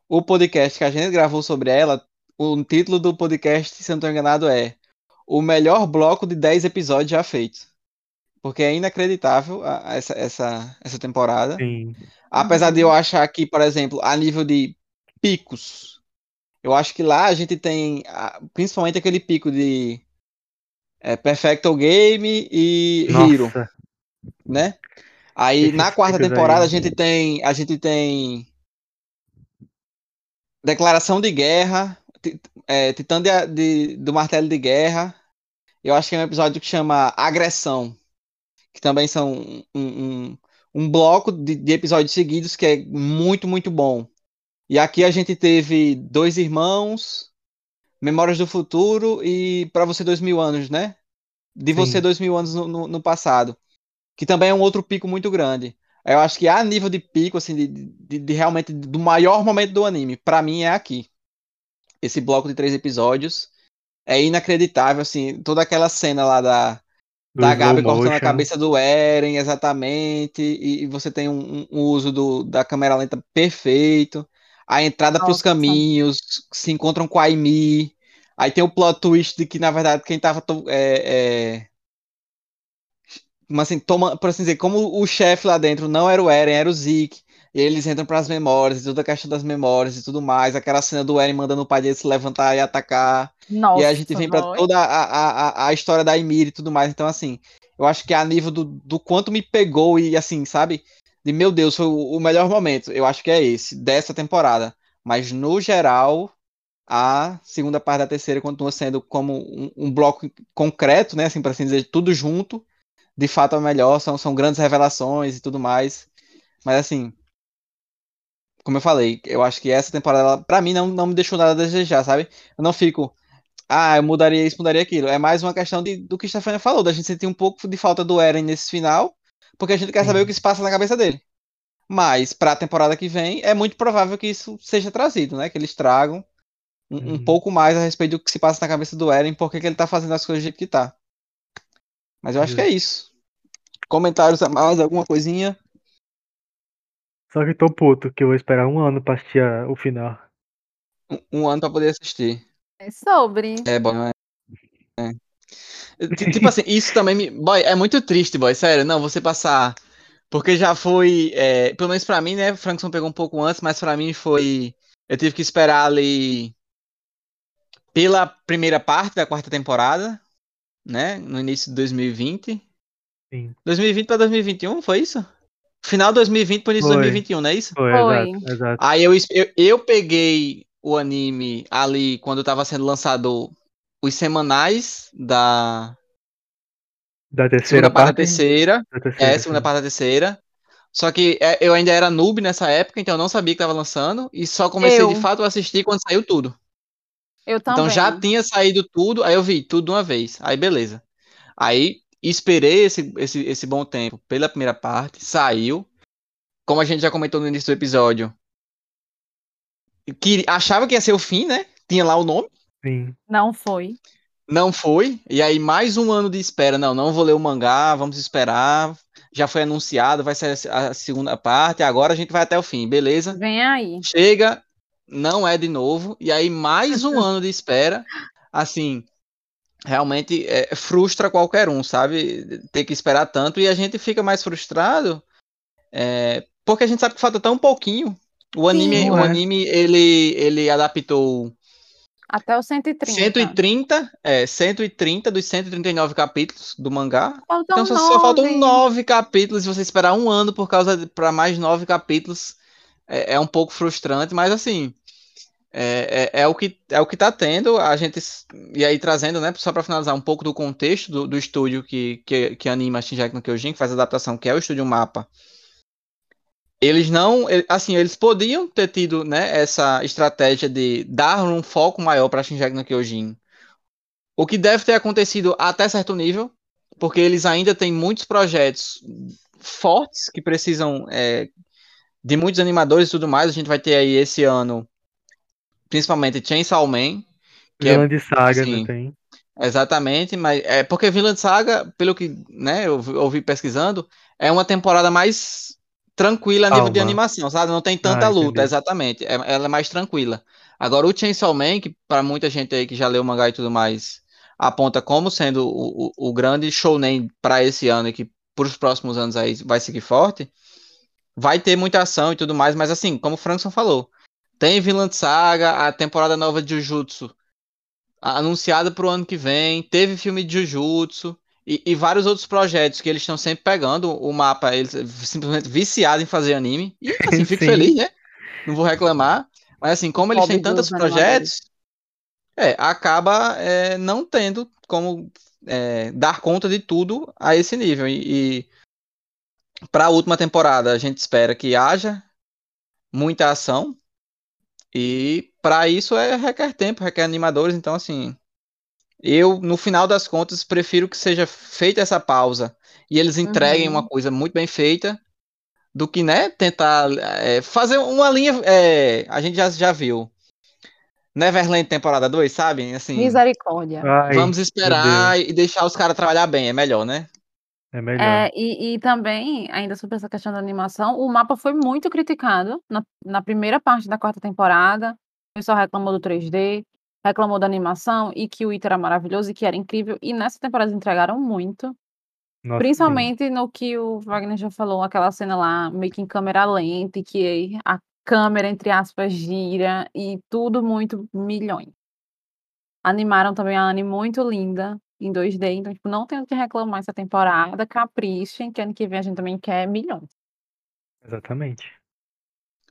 o podcast que a gente gravou sobre ela, o título do podcast, se eu não estou enganado, é O melhor bloco de 10 episódios já feito. Porque é inacreditável a- a essa, essa, essa temporada. Sim. Apesar de eu achar que, por exemplo, a nível de picos, eu acho que lá a gente tem principalmente aquele pico de é, Perfecto Game e Hero, Nossa, né? Aí na quarta temporada a gente tem a gente tem Declaração de Guerra, é, Titã de- de- do Martelo de Guerra. Eu acho que é um episódio que chama Agressão, que também são um, um, um bloco de, de episódios seguidos que é muito, muito bom. E aqui a gente teve Dois Irmãos, Memórias do Futuro e Pra Você Dois Mil Anos, né? De Você Sim. Dois Mil Anos no, no, no passado. Que também é um outro pico muito grande. Eu acho que a nível de pico, assim, de, de, de realmente do maior momento do anime, pra mim é aqui. Esse bloco de três episódios é inacreditável, assim, toda aquela cena lá da, Do da Gabi cortando a motion. cabeça do Eren, exatamente, e, e você tem um, um uso do, da câmera lenta perfeito, a entrada pros Nossa. caminhos, se encontram com a Amy, aí tem o plot twist de que, na verdade, quem tava to- é, é, como assim, toma, por assim dizer, como o chefe lá dentro não era o Eren, era o Zeke, e eles entram pras memórias, e toda a questão das memórias e tudo mais, aquela cena do Eren mandando o pai dele se levantar e atacar, Nossa, e a gente vem nós. toda a, a, a, história da Ymir e tudo mais. Então, assim, eu acho que a nível do, do quanto me pegou e, assim, sabe? De meu Deus, foi o, o melhor momento. Eu acho que é esse, dessa temporada. Mas, no geral, a segunda parte da terceira continua sendo como um, um bloco concreto, né? Assim, para assim dizer, tudo junto. De fato, é o melhor. São, são grandes revelações e tudo mais. Mas, assim, como eu falei, eu acho que essa temporada, ela, pra mim, não, não me deixou nada a desejar, sabe? Eu não fico ah, eu mudaria isso, mudaria aquilo. É mais uma questão de, do que a Stefania falou, da gente sentir um pouco de falta do Eren nesse final, porque a gente quer Sim. saber o que se passa na cabeça dele. Mas para a temporada que vem, é muito provável que isso seja trazido, né? Que eles tragam um, um Uhum. pouco mais a respeito do que se passa na cabeça do Eren, porque que ele tá fazendo as coisas do jeito que tá. Mas eu acho que é isso. Comentários a mais, alguma coisinha? Só que tô puto, que eu vou esperar um ano pra assistir a- o final. Um, um ano para poder assistir. É sobre. É bom, não é? É. Tipo assim, isso também me. Boy, é muito triste, boy, sério. Não, você passar. Porque já foi. É, pelo menos pra mim, né? O Frankson pegou um pouco antes, mas pra mim foi. Eu tive que esperar ali. Pela primeira parte da quarta temporada, né? No início de 2020. Sim. 2020 pra 2021, foi isso? Final de 2020 para início de Foi. 2021, não é isso? Foi, Foi. exato, exato. Aí eu, eu, eu peguei o anime ali quando tava sendo lançado os semanais da Da terceira segunda parte terceira. Da terceira, É, segunda sim. parte da terceira. Só que é, eu ainda era noob nessa época, então eu não sabia que tava lançando. E só comecei Eu. de fato a assistir quando saiu tudo. Eu também. Então já tinha saído tudo, aí eu vi tudo de uma vez. Aí beleza. Aí esperei esse, esse, esse bom tempo pela primeira parte, saiu. Como a gente já comentou no início do episódio, que achava que ia ser o fim, né? Tinha lá o nome. Sim. Não foi. Não foi. E aí, mais um ano de espera. Não, não vou ler o mangá, vamos esperar. Já foi anunciado, vai sair a segunda parte. Agora a gente vai até o fim, beleza? Vem aí. Chega, não é de novo. E aí, mais um ano de espera. Assim, realmente é, frustra qualquer um, sabe? Ter que esperar tanto. E a gente fica mais frustrado é, porque a gente sabe que falta tão pouquinho. O anime, Sim. o É. anime ele, ele adaptou Até o 130. 130, é, 130 dos 139 capítulos do mangá. Faltam Então só, só faltam nove capítulos. Se você esperar um ano por causa para mais nove capítulos, é, é um pouco frustrante, mas assim. É, é, é o que é o que tá tendo a gente e aí trazendo né só para finalizar um pouco do contexto do, do estúdio que, que, que anima Shinjaki no Kyojin que faz a adaptação que é o estúdio Mapa eles não assim eles podiam ter tido né essa estratégia de dar um foco maior para Shinjaki no Kyojin o que deve ter acontecido até certo nível porque eles ainda têm muitos projetos fortes que precisam é, de muitos animadores e tudo mais a gente vai ter aí esse ano principalmente Chainsaw Man que é de saga, assim, não tem? Exatamente, mas é porque Vinland Saga, pelo que né, eu vi- ouvi pesquisando, é uma temporada mais tranquila a nível de Calma. animação, sabe? Não tem tanta Ah, luta, entendi. exatamente. É- ela é mais tranquila. Agora, o Chainsaw Man, que para muita gente aí que já leu o mangá e tudo mais, aponta como sendo o, o, o grande shounen para esse ano e que para os próximos anos aí vai seguir forte, vai ter muita ação e tudo mais, mas assim, como o Frankson falou, tem Vinland Saga, a temporada nova de Jujutsu anunciada para o ano que vem, teve filme de Jujutsu e, e vários outros projetos que eles estão sempre pegando o mapa, eles simplesmente viciados em fazer anime. E assim, fico Sim. feliz, né? Não vou reclamar. Mas assim, como eles têm tantos projetos, é, acaba é, não tendo como é, dar conta de tudo a esse nível. E, e para a última temporada, a gente espera que haja muita ação. E para isso é requer tempo, requer animadores, então assim, eu no final das contas prefiro que seja feita essa pausa e eles entreguem Uhum. uma coisa muito bem feita do que, né, tentar é, fazer uma linha, é, a gente já, já viu. Neverland temporada 2, sabe? Assim, Misericórdia. Ai, vamos esperar e deixar os caras trabalhar bem, é melhor, né? É melhor. É, e, e também, ainda sobre essa questão da animação, o mapa foi muito criticado na, na primeira parte da quarta temporada. O pessoal reclamou do 3D, reclamou da animação e que o Ita era maravilhoso e que era incrível. E nessa temporada entregaram muito. Nossa, Principalmente no que o Wagner já falou, aquela cena lá, meio que em câmera lenta, e que a câmera, entre aspas, gira e tudo muito milhões. Animaram também a Anne muito linda em 2D, então, tipo, não tenho o que reclamar essa temporada. Caprichem, que ano que vem a gente também quer milhões. exatamente.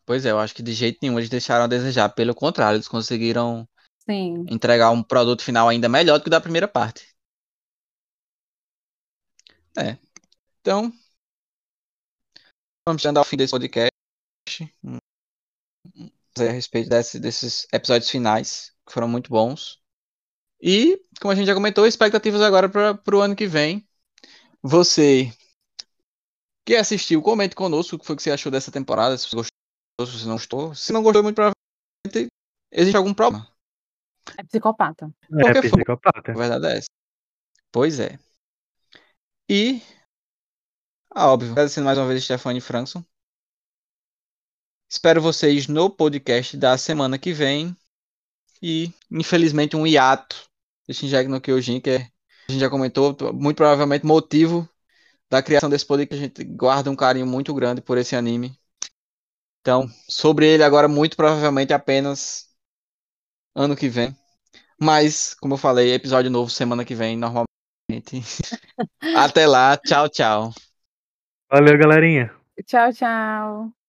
Pois é, eu acho que de jeito nenhum eles deixaram a desejar, pelo contrário, eles conseguiram Sim. entregar um produto final ainda melhor do que o da primeira parte. É. Então, vamos chegando ao fim desse podcast. A respeito desse- desses episódios finais, que foram muito bons. E, como a gente já comentou, expectativas agora para o ano que vem. Você que assistiu, comente conosco o que foi que você achou dessa temporada, se você gostou, se você não gostou. Se não gostou, muito provavelmente existe algum problema. É psicopata. É, Qualquer for- psicopata. A verdade é essa. Pois é. E. Ah, óbvio, agradecendo mais uma vez Stefani Frankson. Espero vocês no podcast da semana que vem. E, infelizmente, um hiato de Shinjaki no Kyojin, que é a gente já comentou, muito provavelmente motivo da criação desse podcast, a gente guarda um carinho muito grande por esse anime. Então, sobre ele agora, muito provavelmente apenas ano que vem. Mas, como eu falei, episódio novo semana que vem, normalmente. Até lá, tchau, tchau. Valeu, galerinha. Tchau, tchau.